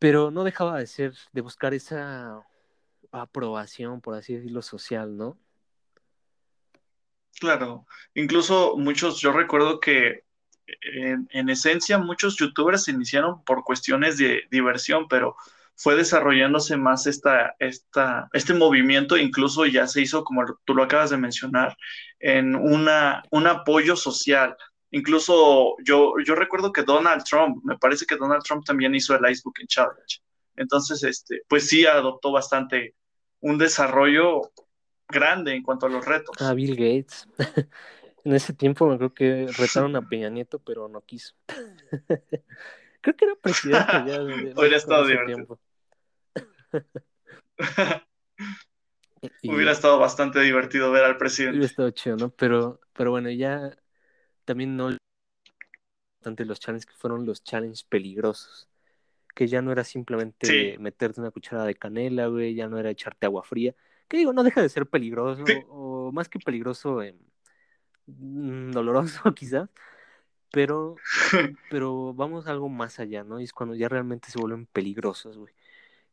pero no dejaba de ser, de buscar esa aprobación, por así decirlo, social, ¿no? Claro, incluso muchos, yo recuerdo que en, en, esencia muchos youtubers se iniciaron por cuestiones de diversión, pero fue desarrollándose más esta, esta, este movimiento, incluso ya se hizo, como tú lo acabas de mencionar, en una, un apoyo social. Incluso yo, yo recuerdo que Donald Trump, me parece que Donald Trump también hizo el Ice Bucket Challenge. Entonces, este, pues sí adoptó bastante un desarrollo grande en cuanto a los retos. A Bill Gates. en ese tiempo me creo que retaron a Peña Nieto, pero no quiso. creo que era presidente ya. Hubiera estado divertido. Hubiera estado bastante divertido ver al presidente. Hubiera estado chido, ¿no? Pero, pero bueno, ya también no tanto los challenges que fueron los challenges peligrosos. Que ya no era simplemente meterte una cucharada de canela, güey, ya no era echarte agua fría, que digo, no deja de ser peligroso, o más que peligroso, eh, doloroso quizás, pero, pero vamos a algo más allá, ¿no? Y es cuando ya realmente se vuelven peligrosos, güey.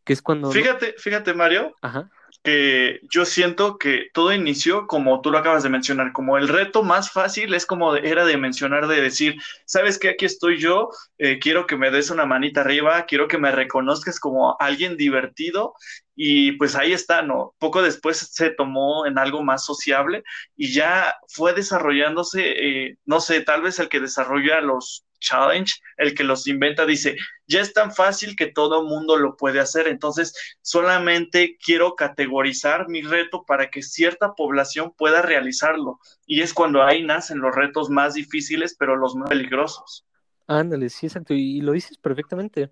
Que es cuando... Fíjate, fíjate, Mario, Ajá. que yo siento que todo inició como tú lo acabas de mencionar, como el reto más fácil es como era de mencionar, de decir, sabes que aquí estoy yo, eh, quiero que me des una manita arriba, quiero que me reconozcas como alguien divertido y pues ahí está, ¿no? Poco después se tomó en algo más sociable y ya fue desarrollándose, eh, no sé, tal vez el que desarrolla los challenge, el que los inventa dice, ya es tan fácil que todo mundo lo puede hacer, entonces solamente quiero categorizar mi reto para que cierta población pueda realizarlo. Y es cuando ahí nacen los retos más difíciles, pero los más peligrosos. Ándale, sí, exacto, y, lo dices perfectamente.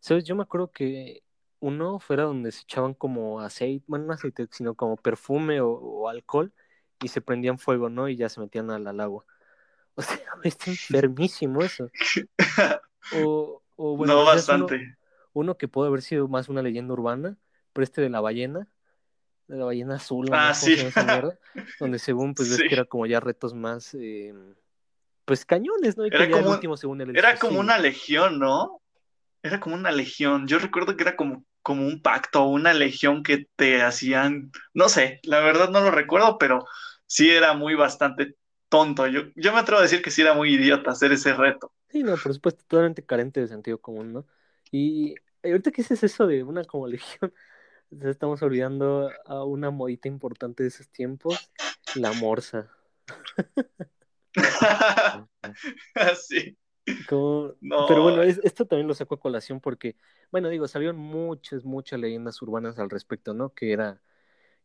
Sabes, yo me acuerdo que uno fuera donde se echaban como aceite, bueno, no aceite, sino como perfume o, alcohol y se prendían fuego, ¿no? Y ya se metían al agua. O sea, está enfermísimo eso. O, o bueno, no bastante. Uno, que puede haber sido más una leyenda urbana, pero este de la ballena, de la ballena azul, ah, sí. donde según pues ves que era como ya retos más eh, pues cañones, ¿no? era como, último, según era como una legión, ¿no? Era como una legión. Yo recuerdo que era como, como un pacto, una legión que te hacían, no sé, la verdad no lo recuerdo, pero sí era muy bastante tonto. Yo, yo me atrevo a decir que sí era muy idiota hacer ese reto. Sí, no, por supuesto, totalmente carente de sentido común, ¿no? Y ahorita que es eso de una como legión, estamos olvidando a una modita importante de esos tiempos, la morsa. Pero bueno, esto también lo saco a colación porque, bueno, digo, salieron muchas, muchas leyendas urbanas al respecto, ¿no? Que era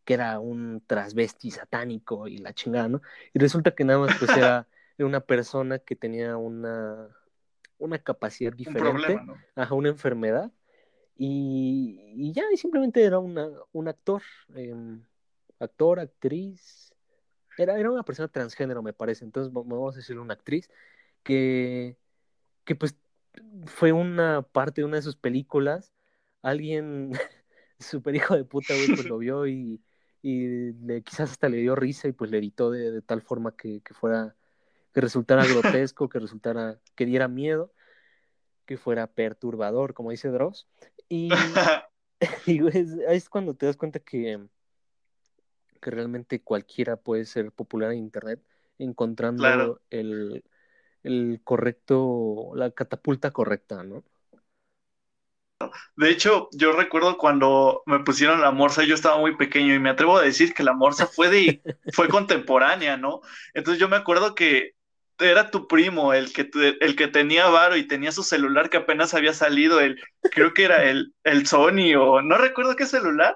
que era un trasvesti satánico y la chingada, ¿no? Y resulta que nada más pues era, una persona que tenía una, una capacidad diferente, un problema, ajá, una enfermedad, y, y ya, y simplemente era una, un actor, em, actor, actriz, era, era una persona transgénero, me parece, entonces vamos a decirle una actriz, que, que pues fue una parte de una de sus películas, alguien, super hijo de puta, güey, pues lo vio y y le, quizás hasta le dio risa y pues le editó de, tal forma que, fuera, que resultara grotesco, que resultara, que diera miedo, que fuera perturbador, como dice Dross. Y, y es, es, cuando te das cuenta que, que realmente cualquiera puede ser popular en Internet encontrando el, el correcto, la catapulta correcta, ¿no? De hecho, yo recuerdo cuando me pusieron la morsa, yo estaba muy pequeño y me atrevo a decir que la morsa fue de, fue contemporánea, ¿no? Entonces yo me acuerdo que era tu primo el que, el que tenía varo y tenía su celular que apenas había salido, el, creo que era el, el Sony o no recuerdo qué celular,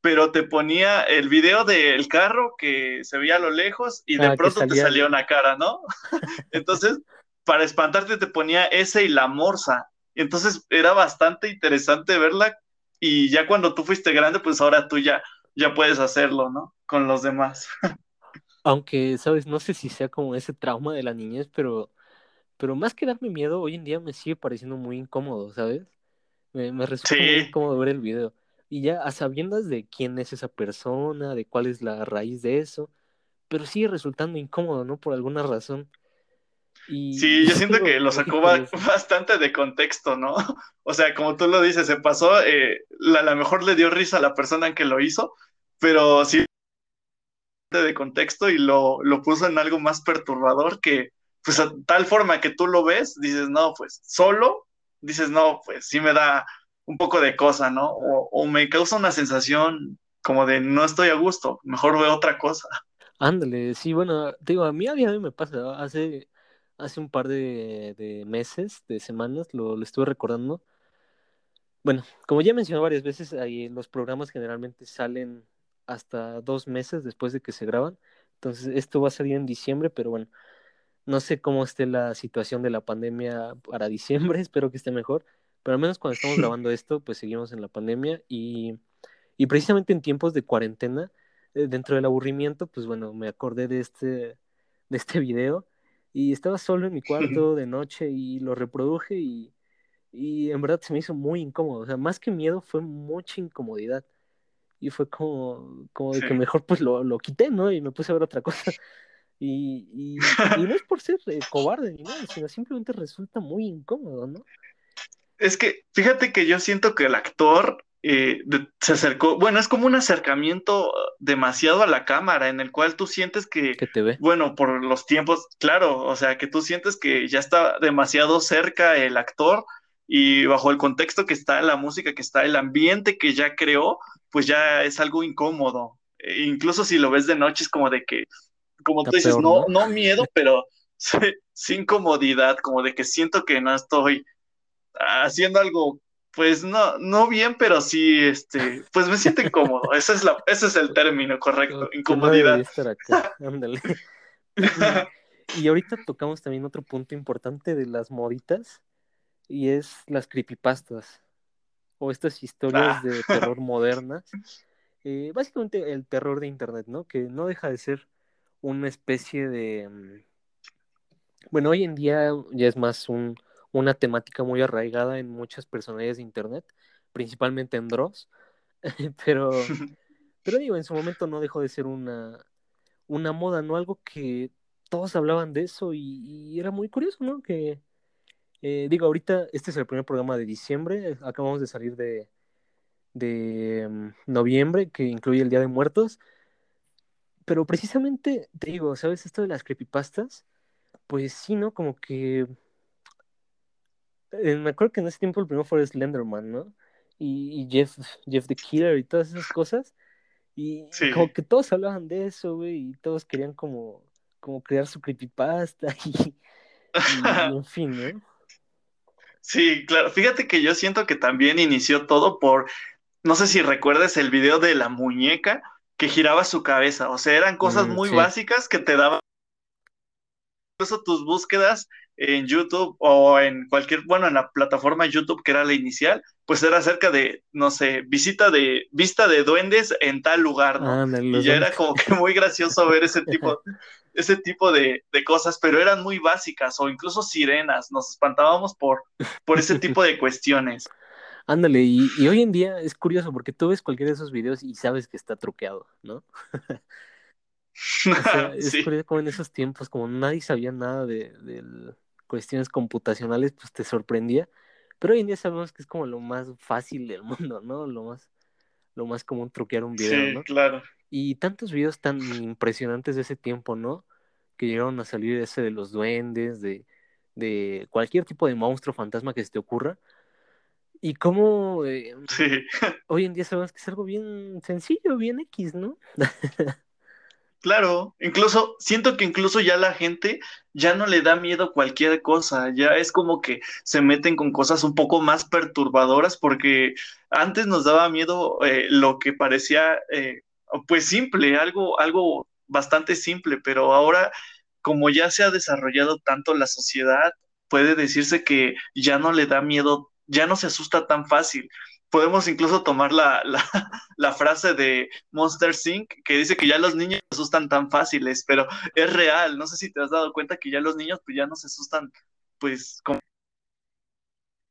pero te ponía el video del carro que se veía a lo lejos y de ah, pronto te salía una cara, ¿no? Entonces, para espantarte te ponía ese y la morsa entonces era bastante interesante verla y ya cuando tú fuiste grande, pues ahora tú ya, ya puedes hacerlo, ¿no? Con los demás. Aunque, sabes, no sé si sea como ese trauma de la niñez, pero, pero más que darme miedo, hoy en día me sigue pareciendo muy incómodo, ¿sabes? Me, me resulta muy incómodo ver el video. Y ya a sabiendas de quién es esa persona, de cuál es la raíz de eso, pero sigue resultando incómodo, ¿no? Por alguna razón sí, yo siento que lo sacó bastante de contexto, ¿no? O sea, como tú lo dices, se pasó, eh, a lo mejor le dio risa a la persona que lo hizo, pero sí de contexto y lo, lo puso en algo más perturbador que, pues, a tal forma que tú lo ves, dices, no, pues, solo, dices, no, pues, sí me da un poco de cosa, ¿no? O, o me causa una sensación como de no estoy a gusto, mejor veo otra cosa. Ándale, sí, bueno, digo, a mí a día de hoy me pasa, hace hace un par de, meses, de semanas, lo, estuve recordando. Bueno, como ya he mencionado varias veces, ahí los programas generalmente salen hasta dos meses después de que se graban. Entonces, esto va a salir en diciembre, pero bueno, no sé cómo esté la situación de la pandemia para diciembre, espero que esté mejor. Pero al menos cuando estamos grabando esto, pues seguimos en la pandemia y, y precisamente en tiempos de cuarentena, eh, dentro del aburrimiento, pues bueno, me acordé de este, de este video y estaba solo en mi cuarto de noche y lo reproduje y, y en verdad se me hizo muy incómodo. O sea, más que miedo fue mucha incomodidad. y fue como, como de que mejor pues lo, lo, quité, ¿no? Y me puse a ver otra cosa. Y, y, y no es por ser eh, cobarde ni nada, sino simplemente resulta muy incómodo, ¿no? Es que, fíjate que yo siento que el actor eh, se acercó, bueno, es como un acercamiento demasiado a la cámara en el cual tú sientes que, que te ve. bueno, por los tiempos, claro, o sea, que tú sientes que ya está demasiado cerca el actor y bajo el contexto que está, la música que está, el ambiente que ya creó, pues ya es algo incómodo. E incluso si lo ves de noche es como de que, como tú dices, no, no miedo, pero sin comodidad, como de que siento que no estoy haciendo algo, pues no, no bien, pero sí, este, pues me siento incómodo. ese es la, ese es el término correcto, incomodidad. Ándale. y ahorita tocamos también otro punto importante de las moditas y es las creepypastas o estas historias ah. de terror modernas. Eh, básicamente el terror de Internet, ¿no? Que no deja de ser una especie de... Mm, bueno, hoy en día ya es más un, una temática muy arraigada en muchas personalidades de Internet, principalmente en Dross, pero, pero digo, en su momento no dejó de ser una, una moda, ¿no? Algo que todos hablaban de eso y, y era muy curioso, ¿no? Que, eh, digo, ahorita este es el primer programa de diciembre, acabamos de salir de, de mm, noviembre, que incluye el Día de Muertos, pero precisamente, te digo, ¿sabes? Esto de las creepypastas, pues sí, ¿no? Como que... Eh, me acuerdo que en ese tiempo el primero fue Slenderman, ¿no? Y, y Jeff, Jeff the Killer y todas esas cosas. Y como que todos hablaban de eso, güey, y todos querían como, como crear su creepypasta y, y en fin, ¿no? Sí, claro. Fíjate que yo siento que también inició todo por, no sé si recuerdas el video de la muñeca que giraba su cabeza. O sea, eran cosas mm, muy básicas que te daban incluso tus búsquedas en YouTube o en cualquier, bueno, en la plataforma YouTube que era la inicial, pues era acerca de, no sé, visita de, vista de duendes en tal lugar, ¿no? y ya era como que muy gracioso ver ese tipo, ese tipo de, cosas, pero eran muy básicas, o incluso sirenas, nos espantábamos por, por ese tipo de cuestiones. Ándale, y, hoy en día es curioso porque tú ves cualquiera de esos videos y sabes que está truqueado, ¿no? es curioso como en esos tiempos, como nadie sabía nada de, de, cuestiones computacionales, pues te sorprendía. Pero hoy en día sabemos que es como lo más fácil del mundo, ¿no? Lo más, lo más común truquear un video, sí, claro. Y tantos videos tan impresionantes de ese tiempo, ¿no? Que llegaron a salir ese de los duendes, de, de cualquier tipo de monstruo fantasma que se te ocurra. Y cómo eh, hoy en día sabemos que es algo bien sencillo, bien X, ¿no? Claro, incluso siento que incluso ya la gente ya no le da miedo cualquier cosa, ya es como que se meten con cosas un poco más perturbadoras porque antes nos daba miedo eh, lo que parecía eh, pues simple, algo, algo bastante simple, pero ahora como ya se ha desarrollado tanto la sociedad, puede decirse que ya no le da miedo, ya no se asusta tan fácil. Podemos incluso tomar la, la, frase de Monster Inc. que dice que ya los niños se asustan tan fáciles, pero es real. No sé si te has dado cuenta que ya los niños pues ya no se asustan, pues como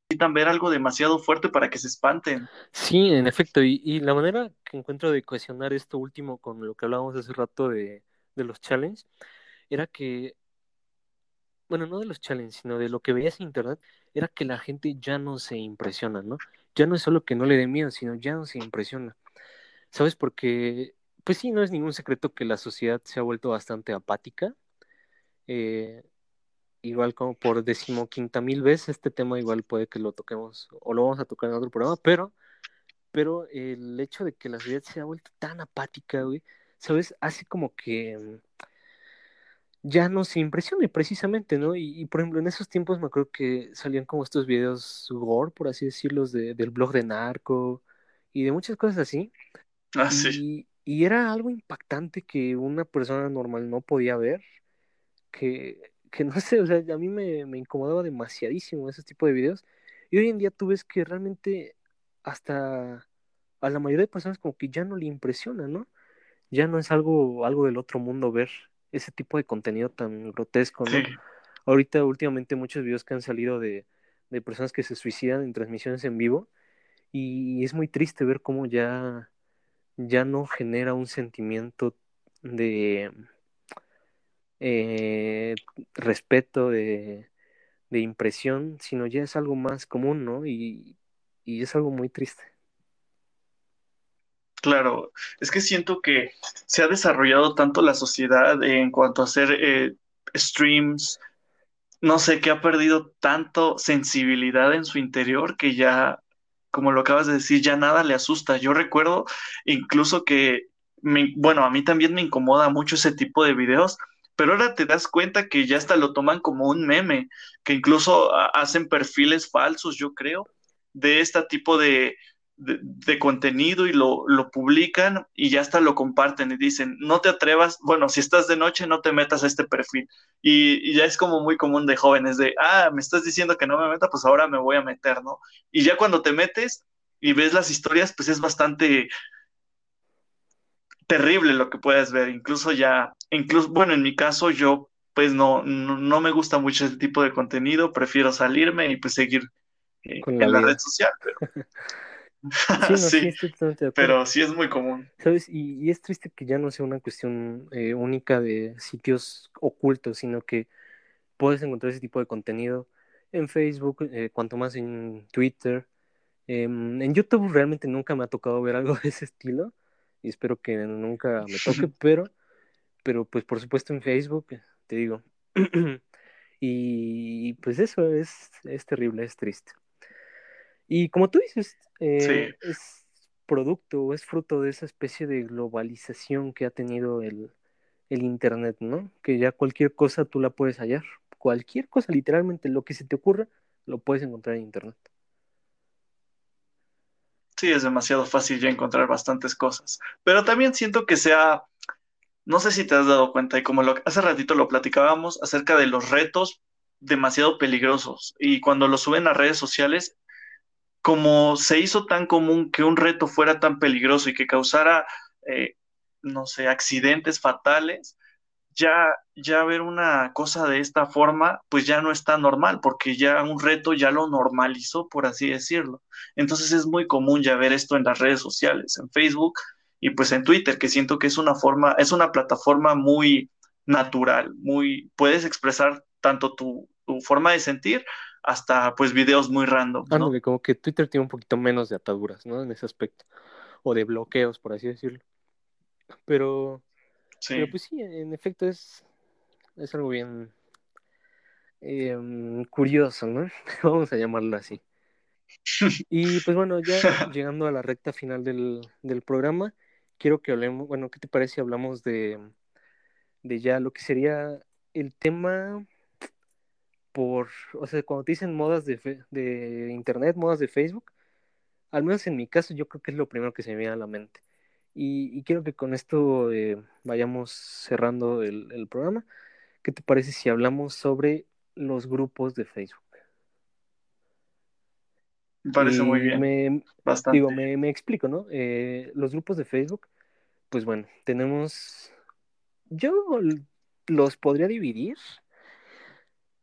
necesitan ver algo demasiado fuerte para que se espanten. Sí, en efecto, y, la manera que encuentro de cohesionar esto último con lo que hablábamos hace rato de, de los challenges, era que, bueno, no de los challenges, sino de lo que veías en internet, era que la gente ya no se impresiona, ¿no? Ya no es solo que no le dé miedo, sino ya no se impresiona. ¿Sabes? Porque, pues sí, no es ningún secreto que la sociedad se ha vuelto bastante apática. Eh, igual como por decimoquinta mil veces este tema igual puede que lo toquemos o lo vamos a tocar en otro programa, pero, pero el hecho de que la sociedad se ha vuelto tan apática, güey, ¿sabes? Hace como que ya no se impresione precisamente, ¿no? Y, por ejemplo, en esos tiempos me acuerdo que salían como estos videos gore, por así decirlo, de, del blog de Narco y de muchas cosas así. Ah, sí. Y era algo impactante que una persona normal no podía ver, que que no sé, o sea, a mí me, me incomodaba demasiadísimo ese tipo de videos. Y hoy en día tú ves que realmente hasta a la mayoría de personas como que ya no le impresiona, ¿no? Ya no es algo, algo del otro mundo ver ese tipo de contenido tan grotesco, ¿no? Ahorita últimamente muchos videos que han salido de, de personas que se suicidan en transmisiones en vivo y es muy triste ver cómo ya ya no genera un sentimiento de eh, respeto, de, de, impresión, sino ya es algo más común, ¿no? Y, y es algo muy triste. Claro, es que siento que se ha desarrollado tanto la sociedad en cuanto a hacer eh, streams, no sé, que ha perdido tanto sensibilidad en su interior que ya, como lo acabas de decir, ya nada le asusta. Yo recuerdo incluso que, bueno, a mí también me incomoda mucho ese tipo de videos, pero ahora te das cuenta que ya hasta lo toman como un meme, que incluso hacen perfiles falsos, yo creo, de este tipo de, de, contenido y lo, lo, publican y ya hasta lo comparten y dicen, no te atrevas, bueno, si estás de noche no te metas a este perfil. Y, ya es como muy común de jóvenes de, ah, me estás diciendo que no me meta, pues ahora me voy a meter, ¿no? Y ya cuando te metes y ves las historias, pues es bastante terrible lo que puedes ver. Incluso ya, incluso, bueno, en mi caso yo pues no, no, me gusta mucho ese tipo de contenido, prefiero salirme y pues seguir eh, en la red social. Pero... Sí, pero sí es muy común. ¿Sabes? Y, es triste que ya no sea una cuestión eh, única de sitios ocultos, sino que puedes encontrar ese tipo de contenido en Facebook, eh, cuanto más en Twitter. Em, en YouTube realmente nunca me ha tocado ver algo de ese estilo y espero que nunca me toque, pero, pero pues por supuesto en Facebook, te digo. y pues eso es, es terrible, es triste. Y como tú dices, eh, es producto es fruto de esa especie de globalización que ha tenido el, Internet, ¿no? Que ya cualquier cosa tú la puedes hallar. Cualquier cosa, literalmente, lo que se te ocurra, lo puedes encontrar en Internet. Sí, es demasiado fácil ya encontrar bastantes cosas. Pero también siento que sea, no sé si te has dado cuenta, y como lo, hace ratito lo platicábamos acerca de los retos demasiado peligrosos. Y cuando lo suben a redes sociales, como se hizo tan común que un reto fuera tan peligroso y que causara, eh, no sé, accidentes fatales, ya, ya ver una cosa de esta forma, pues ya no está normal, porque ya un reto ya lo normalizó, por así decirlo. Entonces es muy común ya ver esto en las redes sociales, en Facebook y pues en Twitter, que siento que es una forma, es una plataforma muy natural, muy, puedes expresar tanto tu, tu forma de sentir hasta pues videos muy random. ¿no? como que Twitter tiene un poquito menos de ataduras, ¿no? En ese aspecto. O de bloqueos, por así decirlo. Pero, pero pues sí, en efecto es, es algo bien em, curioso, ¿no? Vamos a llamarlo así. Y pues bueno, ya llegando a la recta final del, del programa, quiero que hablemos, bueno, ¿qué te parece si hablamos de, de ya lo que sería el tema por, o sea, cuando te dicen modas de, de internet, modas de Facebook, al menos en mi caso yo creo que es lo primero que se me viene a la mente. Y, quiero que con esto eh, vayamos cerrando el, programa. ¿Qué te parece si hablamos sobre los grupos de Facebook? Me parece muy bien. Me, Digo, me, explico, ¿no? Eh, los grupos de Facebook, pues bueno, tenemos, yo los podría dividir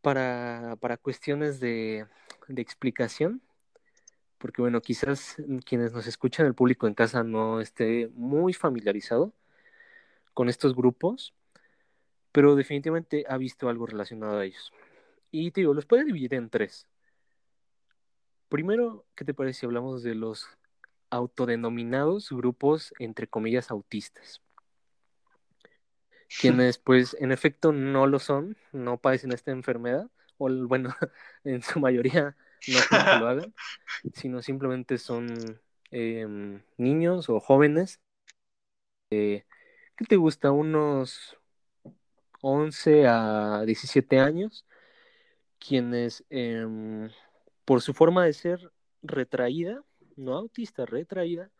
para, para cuestiones de, de, explicación, porque bueno, quizás quienes nos escuchan, el público en casa no esté muy familiarizado con estos grupos, pero definitivamente ha visto algo relacionado a ellos. Y te digo, los puede dividir en tres. Primero, ¿qué te parece si hablamos de los autodenominados grupos, entre comillas, autistas? Quienes pues en efecto no lo son, no padecen esta enfermedad, o bueno, en su mayoría no lo hagan, sino simplemente son em, niños o jóvenes eh, ¿qué te gusta? Unos 11 a 17 años, quienes em, por su forma de ser retraída, no autista, retraída,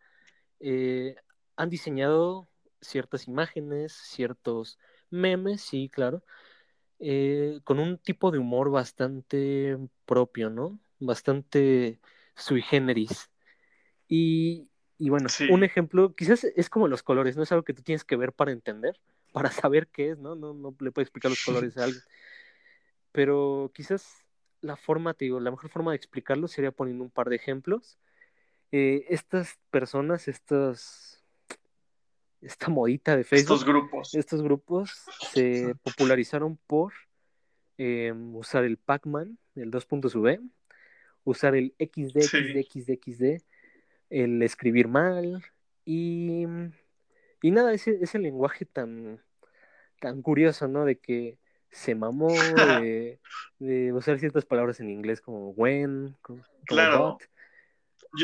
eh, han diseñado ciertas imágenes, ciertos memes, sí, claro, eh, con un tipo de humor bastante propio, ¿no? Bastante sui generis. Y, y bueno, un ejemplo, quizás es como los colores, no es algo que tú tienes que ver para entender, para saber qué es, ¿no? No, no le puedes explicar los colores a alguien. Pero quizás la forma, te digo, la mejor forma de explicarlo sería poniendo un par de ejemplos. Eh, estas personas, estas esta modita de Facebook. Estos grupos. Estos grupos se popularizaron por eh, usar el Pac-Man, el 2.V, usar el XD, XD, XD, XD, el escribir mal y, y nada, ese, ese lenguaje tan, tan curioso, ¿no? De que se mamó de, de usar ciertas palabras en inglés como when, como, claro.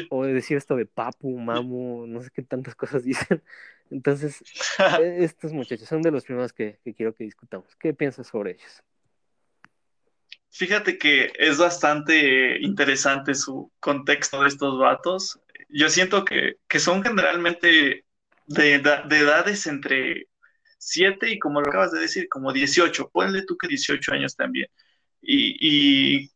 O de decir esto de papu, mamu, no sé qué tantas cosas dicen. Entonces, e, estos muchachos son de los primeros que, que quiero que discutamos. ¿Qué piensas sobre ellos? Fíjate que es bastante interesante su contexto de estos vatos. Yo siento que, son generalmente de, de, edades entre 7 y como lo acabas de decir, como 18. Ponle tú que 18 años también. Y,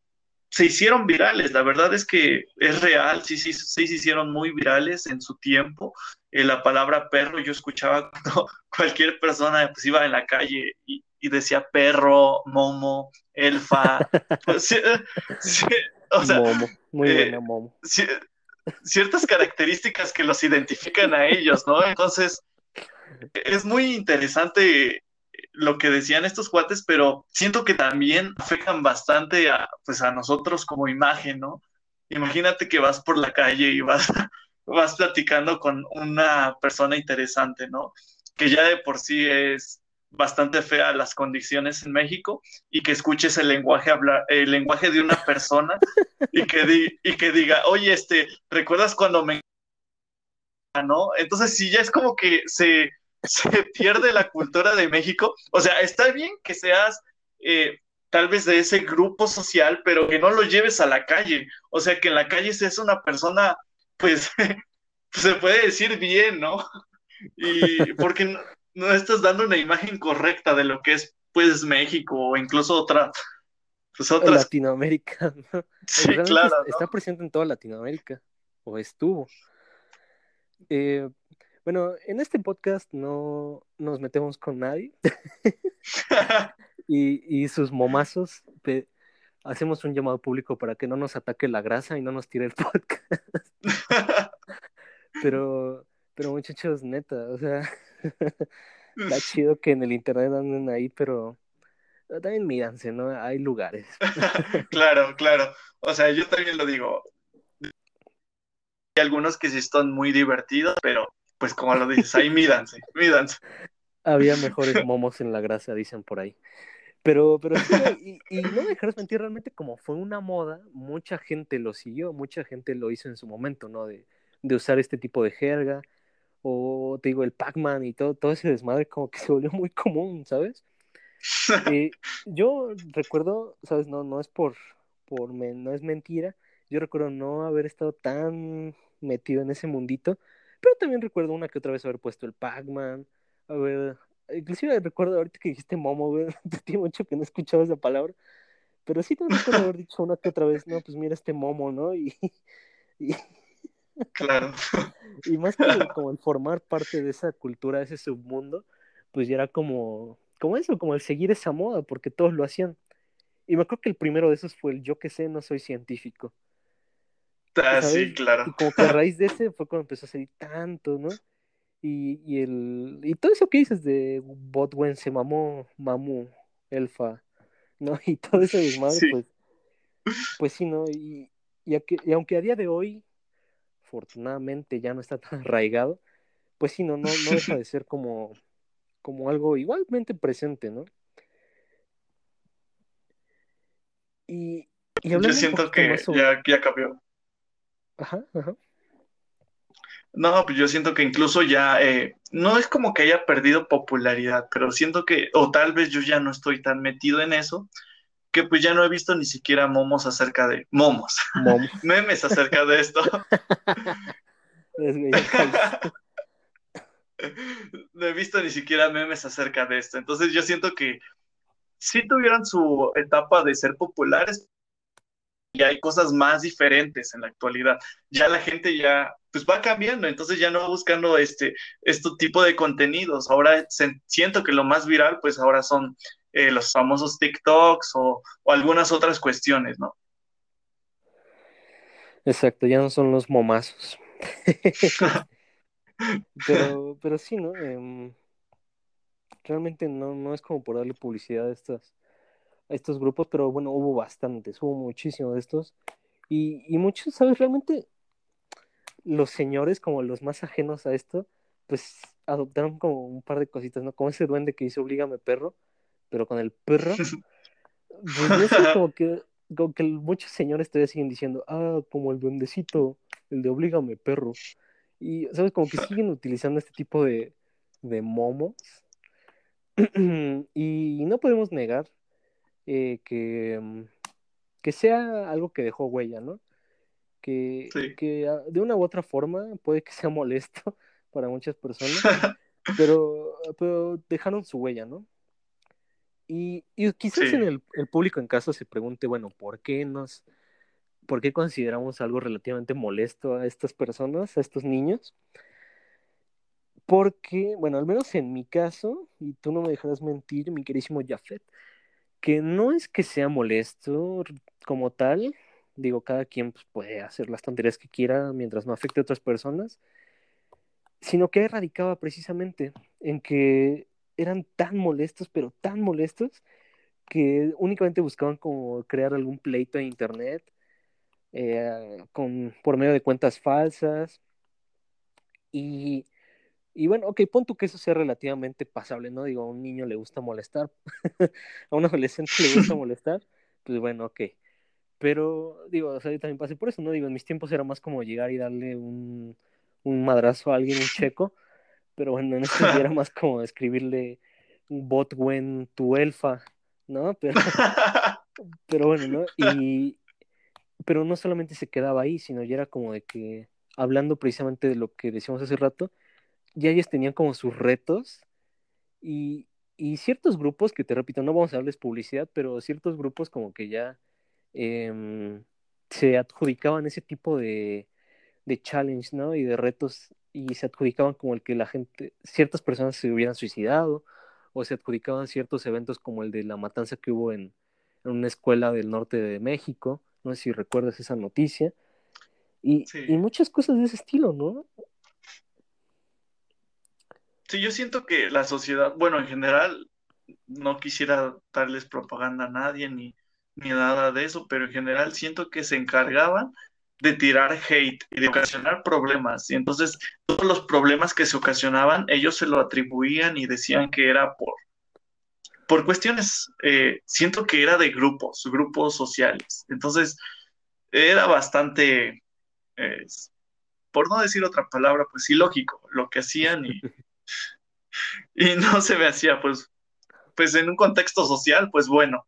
se hicieron virales. La verdad es que es real, sí, sí, sí se hicieron muy virales en su tiempo. Eh, la palabra perro, yo escuchaba cuando cualquier persona pues, iba en la calle y, y decía perro, momo, elfa. Pues, o sea, momo, muy eh, buena momo. ciertas características que los identifican a ellos, ¿no? Entonces, es muy interesante lo que decían estos cuates, pero siento que también afectan bastante a, pues a nosotros como imagen, ¿no? Imagínate que vas por la calle y vas, vas platicando con una persona interesante, ¿no? Que ya de por sí es bastante fea las condiciones en México y que escuches el lenguaje hablar, el lenguaje de una persona y que, y que diga, oye, este, ¿recuerdas cuando me... ¿no? Entonces, si ya es como que se, se pierde la cultura de México, o sea, está bien que seas eh, tal vez de ese grupo social, pero que no lo lleves a la calle, o sea, que en la calle seas una persona, pues, se puede decir bien, ¿no? Y porque no estás dando una imagen correcta de lo que es pues México o incluso otra pues otras Latinoamérica sí claro está presente en toda Latinoamérica o estuvo. Eh, bueno en este podcast no nos metemos con nadie y, y, sus momazos hacemos un llamado público para que no nos ataque la grasa y no nos tire el podcast pero pero muchachos neta o sea Está chido que en el internet anden ahí, pero también míranse, ¿no? Hay lugares. claro, claro. O sea, yo también lo digo. Hay algunos que sí están muy divertidos, pero pues como lo dices, ahí mídanse, mídanse. Había mejores momos en la grasa, dicen por ahí. Pero, pero y, y no me dejarás mentir, realmente como fue una moda, mucha gente lo siguió, mucha gente lo hizo en su momento, ¿no? De, de usar este tipo de jerga, o te digo, el Pac-Man y todo, todo ese desmadre como que se volvió muy común, ¿sabes? Eh, yo recuerdo, ¿sabes? No, no es por, por no es mentira, yo recuerdo no haber estado tan metido en ese mundito, pero también recuerdo una que otra vez haber puesto el Pac-Man, a ver, inclusive recuerdo ahorita que dijiste Momo, güey, tiene mucho que no escuchaba esa palabra, pero sí también recuerdo haber dicho una que otra vez, no, pues mira este Momo, ¿no? Y, y, Claro. Y más que como el formar parte de esa cultura, de ese submundo, pues ya era como, como eso, como el seguir esa moda, porque todos lo hacían. Y me acuerdo que el primero de esos fue el yo que sé, no soy científico. Ah, sí, claro. Y como que a raíz de ese fue cuando empezó a salir tanto, ¿no? Y, y, el, y todo eso que dices de Botwen se mamó, Mamu, Elfa, ¿no? Y todo ese desmadre, pues, pues sí, ¿no? Y, y, y aunque a día de hoy afortunadamente ya no está tan arraigado, pues sí, no, no, no deja de ser como, como algo igualmente presente, ¿no? Y, Yo siento que ya, ya cambió. Ajá, ajá. No, pues yo siento que incluso ya, eh, no es como que haya perdido popularidad, pero siento que, o tal vez yo ya no estoy tan metido en eso, que pues ya no he visto ni siquiera momos acerca de momos, memes acerca de esto. no he visto ni siquiera memes acerca de esto. Entonces yo siento que sí tuvieron su etapa de ser populares y hay cosas más diferentes en la actualidad. Ya la gente ya pues va cambiando, entonces ya no va buscando este, este tipo de contenidos. Ahora siento que lo más viral pues ahora son eh, los famosos TikToks o, algunas otras cuestiones, ¿no? Exacto, ya no son los momazos. pero, pero sí, ¿no? Em, realmente no, no es como por darle publicidad a estas estos grupos, pero bueno, hubo bastantes, hubo muchísimos de estos. Y, y muchos, ¿sabes? Realmente los señores, como los más ajenos a esto, pues adoptaron como un par de cositas, ¿no? Como ese duende que dice Oblígame perro, pero con el perro, pues como que, como que muchos señores todavía siguen diciendo, ah, como el duendecito, el de Oblígame perro. Y, ¿sabes? Como que siguen utilizando este tipo de, de momos. y no podemos negar eh, que, mm, que sea algo que dejó huella, ¿no? Que, que ah, de una u otra forma puede que sea molesto para muchas personas, pero, pero dejaron su huella, ¿no? Y, y quizás en el, el, público en casa se pregunte, bueno, ¿por qué nos, por qué consideramos algo relativamente molesto a estas personas, a estos niños? Porque, bueno, al menos en mi caso, y tú no me dejarás mentir, mi querísimo Jafet, que no es que sea molesto como tal, digo, cada quien pues, puede hacer las tonterías que quiera mientras no afecte a otras personas, sino que radicaba precisamente en que eran tan molestos, pero tan molestos, que únicamente buscaban como crear algún pleito en internet eh, con, por medio de cuentas falsas y y bueno, ok, pon tú que eso sea relativamente pasable, ¿no? Digo, a un niño le gusta molestar, a un adolescente le gusta molestar, pues bueno, ok. Pero, digo, o sea, yo también pasé por eso, ¿no? Digo, en mis tiempos era más como llegar y darle un, un madrazo a alguien, un checo, pero bueno, en este era más como escribirle un botwen tu elfa, ¿no? Pero, pero bueno, ¿no? Y, pero no solamente se quedaba ahí, sino ya era como de que, hablando precisamente de lo que decíamos hace rato, ya ellos tenían como sus retos y, y, ciertos grupos que te repito, no vamos a darles publicidad, pero ciertos grupos como que ya eh, se adjudicaban ese tipo de, de challenge, ¿no? Y de retos y se adjudicaban como el que la gente, ciertas personas se hubieran suicidado o se adjudicaban ciertos eventos como el de la matanza que hubo en, en una escuela del norte de México, no sé si recuerdas esa noticia, y, y muchas cosas de ese estilo, ¿no? Sí, yo siento que la sociedad, bueno, en general, no quisiera darles propaganda a nadie ni, ni nada de eso, pero en general siento que se encargaban de tirar hate y de ocasionar problemas. Y entonces todos los problemas que se ocasionaban, ellos se lo atribuían y decían que era por, por cuestiones, eh, siento que era de grupos, grupos sociales. Entonces era bastante, eh, por no decir otra palabra, pues ilógico lo que hacían y y no se me hacía, pues, pues en un contexto social, pues bueno.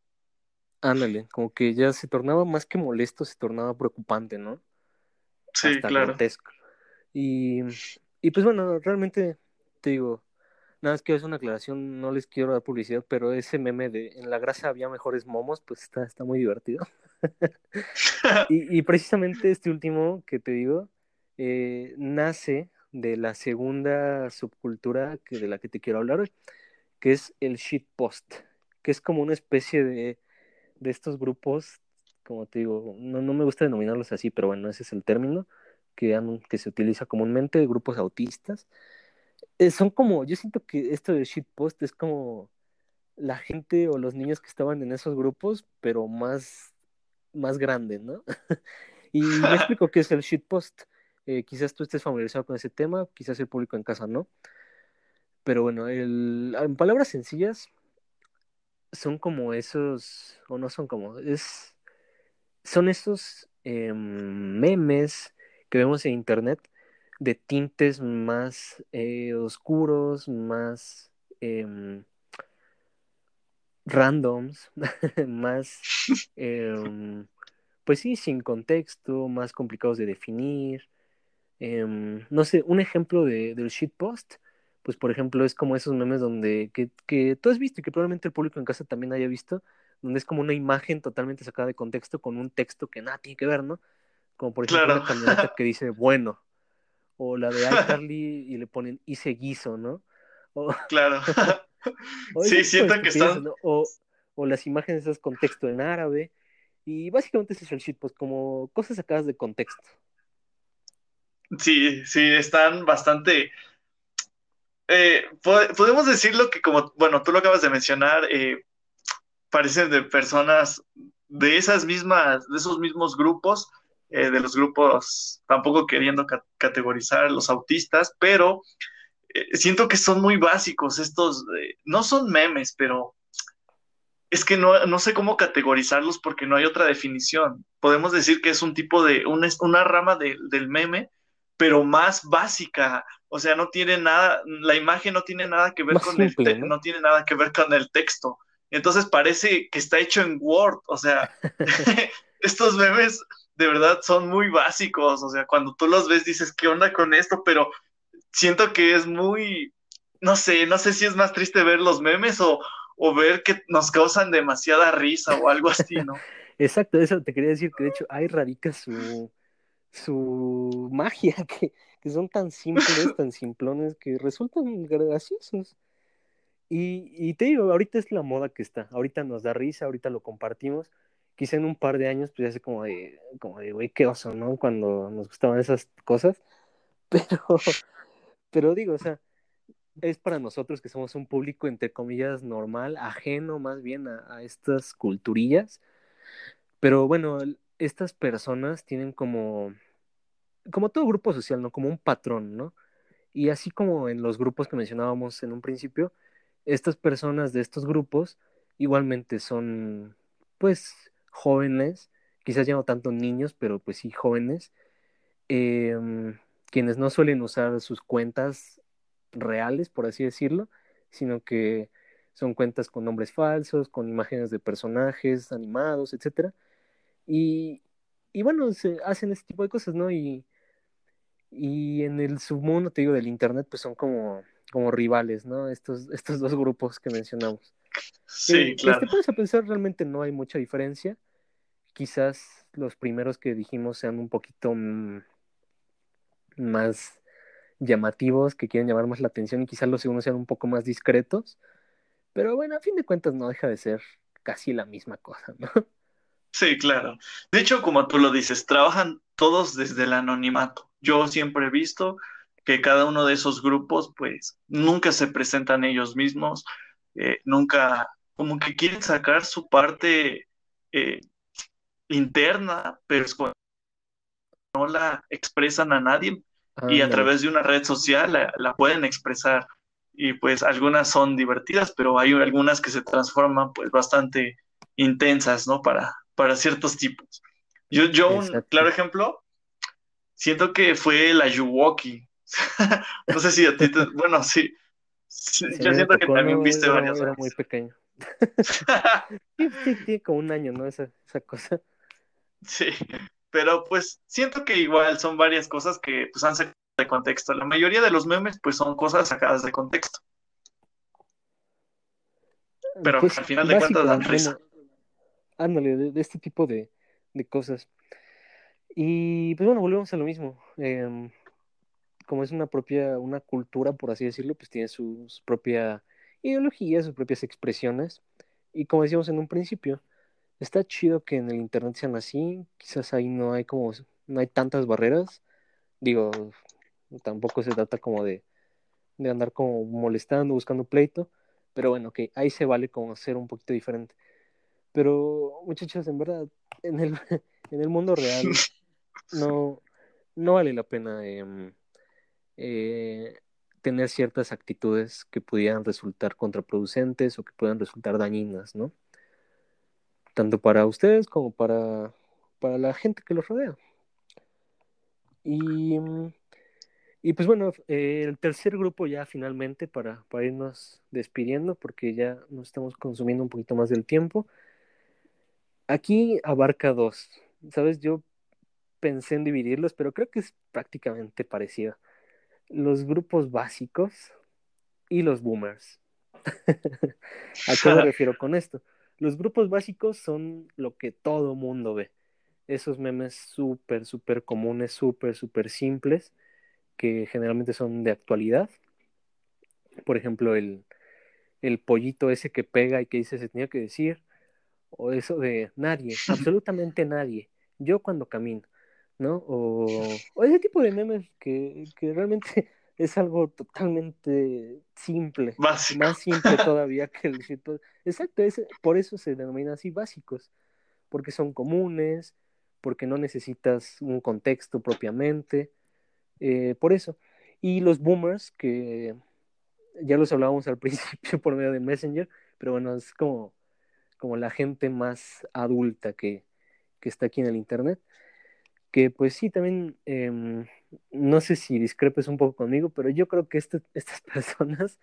Ándale, como que ya se tornaba más que molesto, se tornaba preocupante, ¿no? Sí, claro. Y, y pues bueno, realmente te digo, nada más que es una aclaración, no les quiero dar publicidad, pero ese meme de en la grasa había mejores momos, pues está, está muy divertido. y, y, precisamente este último que te digo, eh, nace de la segunda subcultura que, de la que te quiero hablar hoy, que es el shitpost, que es como una especie de, de estos grupos, como te digo, no, no me gusta denominarlos así, pero bueno, ese es el término que, que se utiliza comúnmente, grupos autistas. Eh, son como, yo siento que esto de shitpost es como la gente o los niños que estaban en esos grupos, pero más, más grande, ¿no? y me explico qué es el shitpost. Eh, quizás tú estés familiarizado con ese tema, quizás el público en casa no. Pero bueno, el, en palabras sencillas, son como esos, o no son como, es, son esos em, memes que vemos en internet de tintes más eh, oscuros, más em, randoms, más, em, pues sí, sin contexto, más complicados de definir, Em, no sé, un ejemplo de, del shitpost, pues por ejemplo es como esos memes donde, que, que tú has visto y que probablemente el público en casa también haya visto, donde es como una imagen totalmente sacada de contexto con un texto que nada tiene que ver, ¿no? Como por ejemplo la camioneta que dice bueno, o la de iCarly y le ponen hice guiso, ¿no? claro. sí, siento que están... O, o las imágenes esas contexto en árabe, y básicamente es el shitpost, como cosas sacadas de contexto. Sí, sí, están bastante... Eh, podemos decirlo que como, bueno, tú lo acabas de mencionar, eh, parecen de personas de esas mismas, de esos mismos grupos, eh, de los grupos, tampoco queriendo categorizar los autistas, pero siento que son muy básicos estos, no son memes, pero es que no, no, sé cómo categorizarlos porque no hay otra definición. Podemos decir que es un tipo de, una rama del meme, pero más básica. O sea, no tiene nada, la imagen no tiene nada que ver con el ¿no? ¿no? tiene nada que ver con el texto. Entonces parece que está hecho en Word. O sea, estos memes de verdad son muy básicos. O sea, cuando tú los ves dices, ¿qué onda con esto? Pero siento que es muy, no sé, no sé si es más triste ver los memes o, o ver que nos causan demasiada risa o algo así, ¿no? Exacto, eso te quería decir que de hecho ahí radica su, su magia, que, que son tan simples, tan simplones, que resultan graciosos. Y, y, te digo, ahorita es la moda que está, ahorita nos da risa, ahorita lo compartimos, quizá en un par de años, pues ya sé como de, como de, güey, qué oso, ¿no? Cuando nos gustaban esas cosas, pero, pero digo, o sea, es para nosotros que somos un público, entre comillas, normal, ajeno más bien a, a estas culturillas, pero bueno, estas personas tienen como, como todo grupo social, ¿no? Como un patrón, ¿no? Y así como en los grupos que mencionábamos en un principio, estas personas de estos grupos igualmente son, pues, jóvenes, quizás ya no tanto niños, pero pues sí jóvenes, em, quienes no suelen usar sus cuentas reales, por así decirlo, sino que son cuentas con nombres falsos, con imágenes de personajes animados, etcétera y, y bueno, se hacen este tipo de cosas, ¿no? Y, y en el submundo, te digo, del Internet, pues son como, como rivales, ¿no? Estos, estos dos grupos que mencionamos. Sí, eh, claro. Este, puedes pensar, realmente no hay mucha diferencia. Quizás los primeros que dijimos sean un poquito mm, más llamativos, que quieren llamar más la atención, y quizás los segundos sean un poco más discretos. Pero bueno, a fin de cuentas no deja de ser casi la misma cosa, ¿no? Sí, claro. De hecho, como tú lo dices, trabajan todos desde el anonimato. Yo siempre he visto que cada uno de esos grupos, pues, nunca se presentan ellos mismos, eh, nunca, como que quieren sacar su parte eh, interna, pero es como no la expresan a nadie y a través de una red social la, la, pueden expresar. Y pues algunas son divertidas, pero hay algunas que se transforman pues bastante intensas, ¿no? Para, para ciertos tipos. Yo, yo un claro ejemplo, siento que fue la Yuwoki. no sé si a ti, te, bueno, sí. yo siento que también viste varias. Era muy pequeño. sí, como un año, ¿no? Esa, esa cosa. Sí, pero pues siento que igual son varias cosas que pues han sacado de contexto. La mayoría de los memes pues son cosas sacadas de contexto. Pero pues, al final de cuentas dan risa ándale, de, este tipo de, cosas. Y pues bueno, volvemos a lo mismo. Em, como es una propia, una cultura, por así decirlo, pues tiene su, propia ideología, sus propias expresiones. Y como decíamos en un principio, está chido que en el internet sean así. Quizás ahí no hay como, no hay tantas barreras. Digo, tampoco se trata como de, de andar como molestando, buscando pleito. Pero bueno, que ahí se vale como ser un poquito diferente. Pero, muchachos, en verdad, en el, en el mundo real no, no vale la pena em, eh, tener ciertas actitudes que pudieran resultar contraproducentes o que puedan resultar dañinas, ¿no? Tanto para ustedes como para, para la gente que los rodea. Y, y pues bueno, eh, el tercer grupo ya finalmente para, para irnos despidiendo, porque ya nos estamos consumiendo un poquito más del tiempo. Aquí abarca dos. ¿Sabes? Yo pensé en dividirlos, pero creo que es prácticamente parecido. Los grupos básicos y los boomers. ¿A qué me refiero con esto? Los grupos básicos son lo que todo mundo ve. Esos memes súper, súper comunes, súper, súper simples, que generalmente son de actualidad. Por ejemplo, el, el pollito ese que pega y que dice se tenía que decir o eso de nadie, absolutamente nadie, yo cuando camino. ¿no? O, ese tipo de memes que, que realmente es algo totalmente simple, Básico. más simple todavía que el Exacto, por eso se denomina así básicos, porque son comunes, porque no necesitas un contexto propiamente, eh, por eso. Y los boomers, que ya los hablábamos al principio por medio de Messenger, pero bueno, es como, como la gente más adulta que, que está aquí en el Internet que pues sí, también, em, no sé si discrepes un poco conmigo, pero yo creo que este, estas personas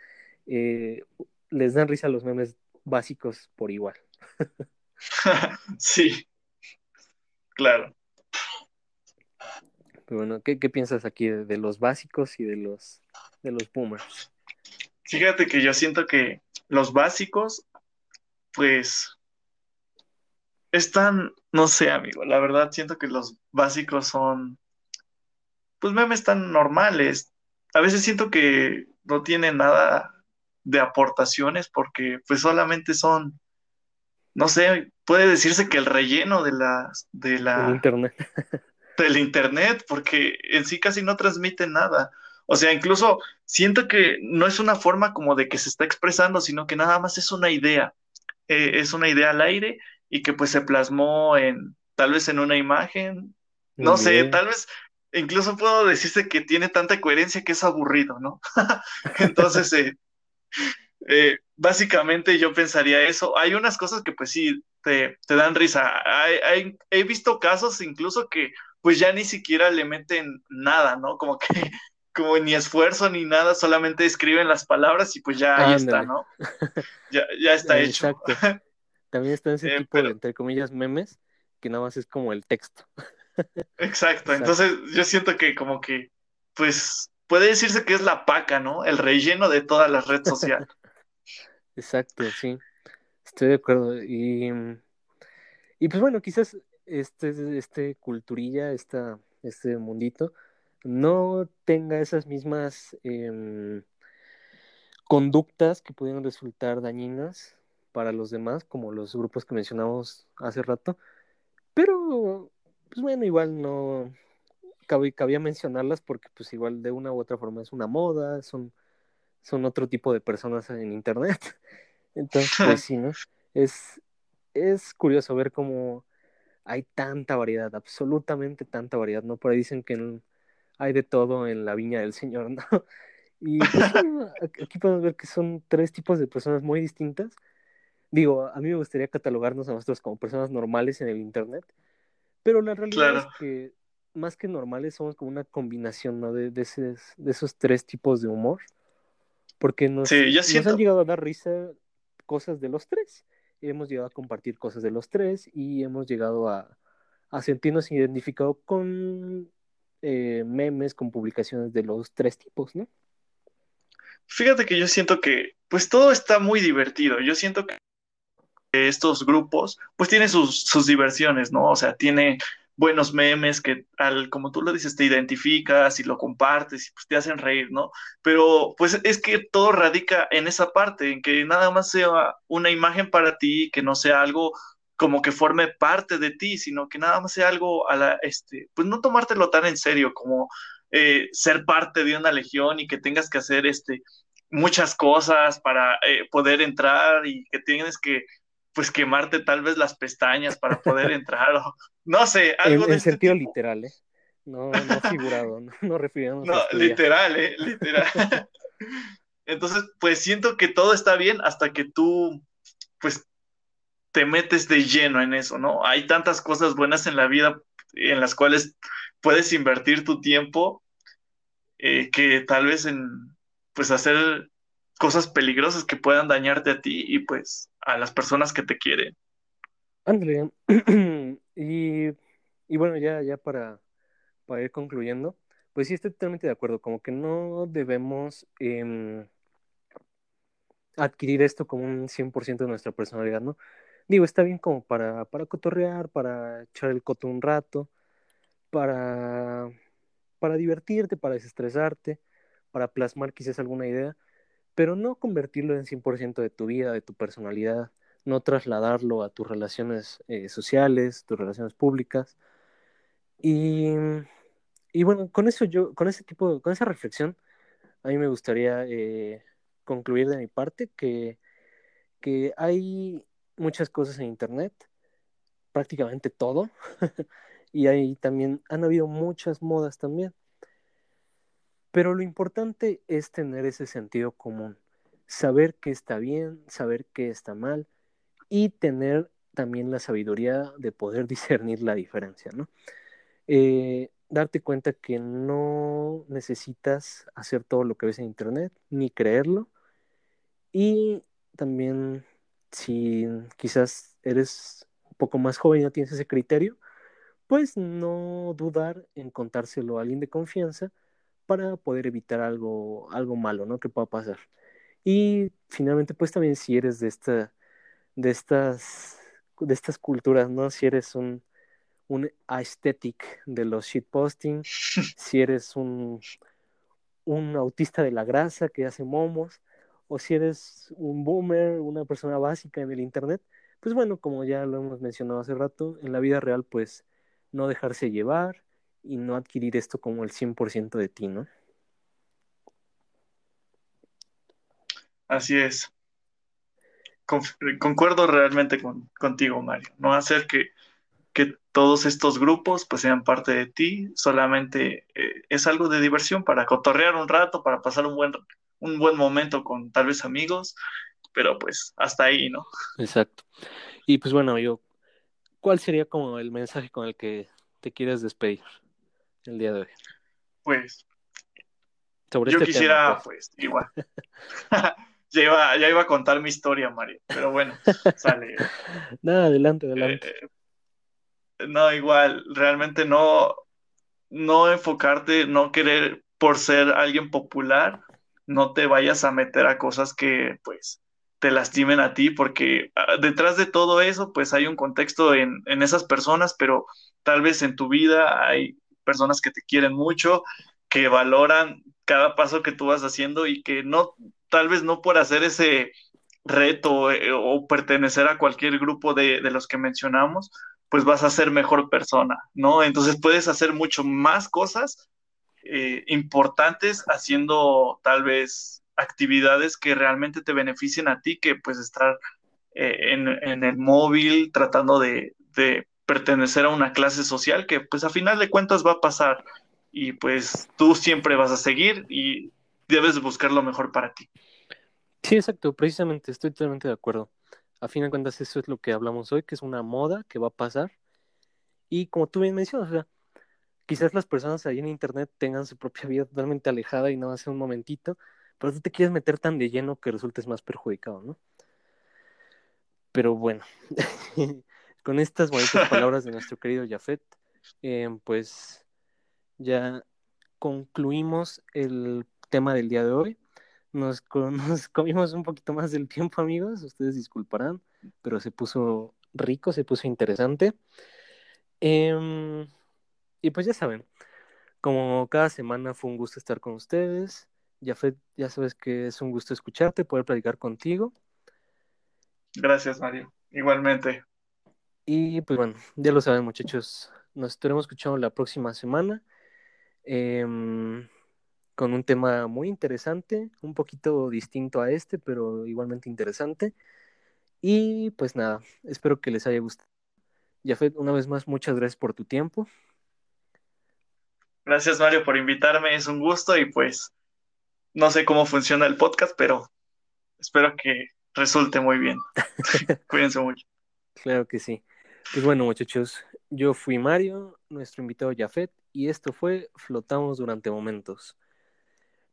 eh, les dan risa a los memes básicos por igual. sí, claro. Pero bueno, ¿qué, piensas aquí de, los básicos y de los, de los boomers? Fíjate que yo siento que los básicos, pues, están, no sé, amigo, la verdad siento que los básicos son, pues memes tan normales. A veces siento que no tienen nada de aportaciones porque pues solamente son, no sé, puede decirse que el relleno de la, de la... internet. del internet, porque en sí casi no transmite nada. O sea, incluso siento que no es una forma como de que se está expresando, sino que nada más es una idea. Eh, es una idea al aire y que pues se plasmó en tal vez en una imagen, no sé, tal vez incluso puedo decirse que tiene tanta coherencia que es aburrido, ¿no? Entonces, eh, eh, básicamente yo pensaría eso. Hay unas cosas que pues sí te, dan risa. he visto casos incluso que pues ya ni siquiera le meten nada, ¿no? Como que como ni esfuerzo ni nada, solamente escriben las palabras y pues ya ahí está, ¿no? Ya, ya está hecho. Exacto. También está ese eh, tipo de, entre comillas, memes, que nada más es como el texto. Exacto. Entonces yo siento que como que, pues, puede decirse que es la paca, ¿no? El relleno de toda la red social. Exacto, sí. Estoy de acuerdo. Y, y pues bueno, quizás este, este culturilla, esta, este mundito, no tenga esas mismas em, conductas que pudieran resultar dañinas para los demás, como los grupos que mencionamos hace rato. Pero, pues bueno, igual no cabía, mencionarlas porque pues igual de una u otra forma es una moda, son, son otro tipo de personas en internet. Entonces, pues sí, ¿no? Es, es curioso ver cómo hay tanta variedad, absolutamente tanta variedad, ¿no? Por ahí dicen que hay de todo en la viña del Señor, ¿no? Y pues, aquí podemos ver que son tres tipos de personas muy distintas, Digo, a mí me gustaría catalogarnos a nosotros como personas normales en el Internet, pero la realidad es que más que normales somos como una combinación ¿no? de, de, esos, tres tipos de humor, porque nos, han llegado a dar risa cosas de los tres, hemos llegado a compartir cosas de los tres y hemos llegado a, sentirnos identificados con eh, memes, con publicaciones de los tres tipos, ¿no? Fíjate que yo siento que, pues todo está muy divertido. Yo siento que estos grupos, pues tiene sus, diversiones, ¿no? O sea, tiene buenos memes que al, como tú lo dices, te identificas y lo compartes y pues te hacen reír, ¿no? Pero pues es que todo radica en esa parte, en que nada más sea una imagen para ti, que no sea algo como que forme parte de ti, sino que nada más sea algo a la, este, pues no tomártelo tan en serio como eh, ser parte de una legión y que tengas que hacer, este, muchas cosas para eh, poder entrar y que tienes que pues quemarte tal vez las pestañas para poder entrar o no sé, algo en, en este sentido literal, ¿eh? No, no figurado, no, no refiriéndonos No, literal, ¿eh? Literal. Entonces, pues siento que todo está bien hasta que tú, pues, te metes de lleno en eso, ¿no? Hay tantas cosas buenas en la vida en las cuales puedes invertir tu tiempo eh, que tal vez en, pues, hacer cosas peligrosas que puedan dañarte a ti y pues a las personas que te quieren. André, y, y, bueno, ya, ya para, para, ir concluyendo, pues sí estoy totalmente de acuerdo, como que no debemos em, adquirir esto como un 100% de nuestra personalidad, ¿no? Digo, está bien como para, para cotorrear, para echar el coto un rato, para, para divertirte, para desestresarte, para plasmar quizás alguna idea, pero no convertirlo en 100% de tu vida, de tu personalidad, no trasladarlo a tus relaciones eh, sociales, tus relaciones públicas. Y, y bueno, con eso yo, con ese tipo, con esa reflexión, a mí me gustaría eh, concluir de mi parte que, que hay muchas cosas en Internet, prácticamente todo, y ahí también han habido muchas modas también. Pero lo importante es tener ese sentido común, saber qué está bien, saber qué está mal y tener también la sabiduría de poder discernir la diferencia, ¿no? Eh, darte cuenta que no necesitas hacer todo lo que ves en internet, ni creerlo. Y también si quizás eres un poco más joven y no tienes ese criterio, pues no dudar en contárselo a alguien de confianza para poder evitar algo, algo malo, ¿no? Que pueda pasar. Y finalmente, pues también si eres de esta, de estas, de estas culturas, ¿no? Si eres un, un aesthetic de los shitposting, si eres un, un autista de la grasa que hace momos, o si eres un boomer, una persona básica en el internet, pues bueno, como ya lo hemos mencionado hace rato, en la vida real, pues no dejarse llevar y no adquirir esto como el 100% de ti, ¿no? Así es. concuerdo realmente contigo, Mario. No hacer que que todos estos grupos pues sean parte de ti, solamente eh, es algo de diversión para cotorrear un rato, para pasar un buen, un buen momento con tal vez amigos, pero pues hasta ahí, ¿no? Exacto. Y pues bueno, yo, ¿cuál sería como el mensaje con el que te quieres despedir el día de hoy? Pues Sobre yo este quisiera, pues. pues, igual. ya, iba, ya iba a contar mi historia, Mario, pero bueno, sale. Nada, adelante, adelante. Eh, no, igual, realmente no, no enfocarte, no querer por ser alguien popular, no te vayas a meter a cosas que pues te lastimen a ti, porque ah, detrás de todo eso pues hay un contexto en, en esas personas, pero tal vez en tu vida hay personas que te quieren mucho, que valoran cada paso que tú vas haciendo y que no, tal vez no por hacer ese reto eh, o pertenecer a cualquier grupo de, de los que mencionamos, pues vas a ser mejor persona, ¿no? Entonces puedes hacer mucho más cosas eh, importantes haciendo tal vez actividades que realmente te beneficien a ti, que pues estar eh, en, el móvil tratando de, pertenecer a una clase social que pues a final de cuentas va a pasar y pues tú siempre vas a seguir y debes buscar lo mejor para ti. Sí, exacto, precisamente, estoy totalmente de acuerdo a fin de cuentas eso es lo que hablamos hoy, que es una moda que va a pasar. Y como tú bien mencionas, o sea, quizás las personas ahí en internet tengan su propia vida totalmente alejada y no hace un momentito, pero tú te quieres meter tan de lleno que resultes más perjudicado, ¿no? Pero bueno, con estas bonitas palabras de nuestro querido Jafet, eh, pues ya concluimos el tema del día de hoy. Nos, nos comimos un poquito más del tiempo, amigos. Ustedes disculparán, pero se puso rico, se puso interesante. Em, y pues ya saben, como cada semana fue un gusto estar con ustedes. Ya, fue, ya sabes que es un gusto escucharte, poder platicar contigo. Gracias, Mario. Igualmente. Y pues bueno, ya lo saben, muchachos. Nos estaremos escuchando la próxima semana. Eh, con un tema muy interesante, un poquito distinto a este, pero igualmente interesante. Y pues nada, espero que les haya gustado. Jafet, una vez más, muchas gracias por tu tiempo. Gracias, Mario, por invitarme. Es un gusto y pues no sé cómo funciona el podcast, pero espero que resulte muy bien. Cuídense mucho. Claro que sí. Pues bueno, muchachos, yo fui Mario, nuestro invitado Jafet, y esto fue Flotamos durante momentos.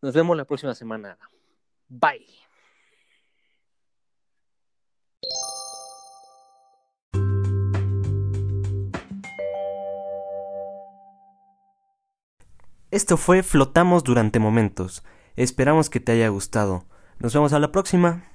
Nos vemos la próxima semana. Bye. Esto fue Flotamos durante momentos. Esperamos que te haya gustado. Nos vemos a la próxima.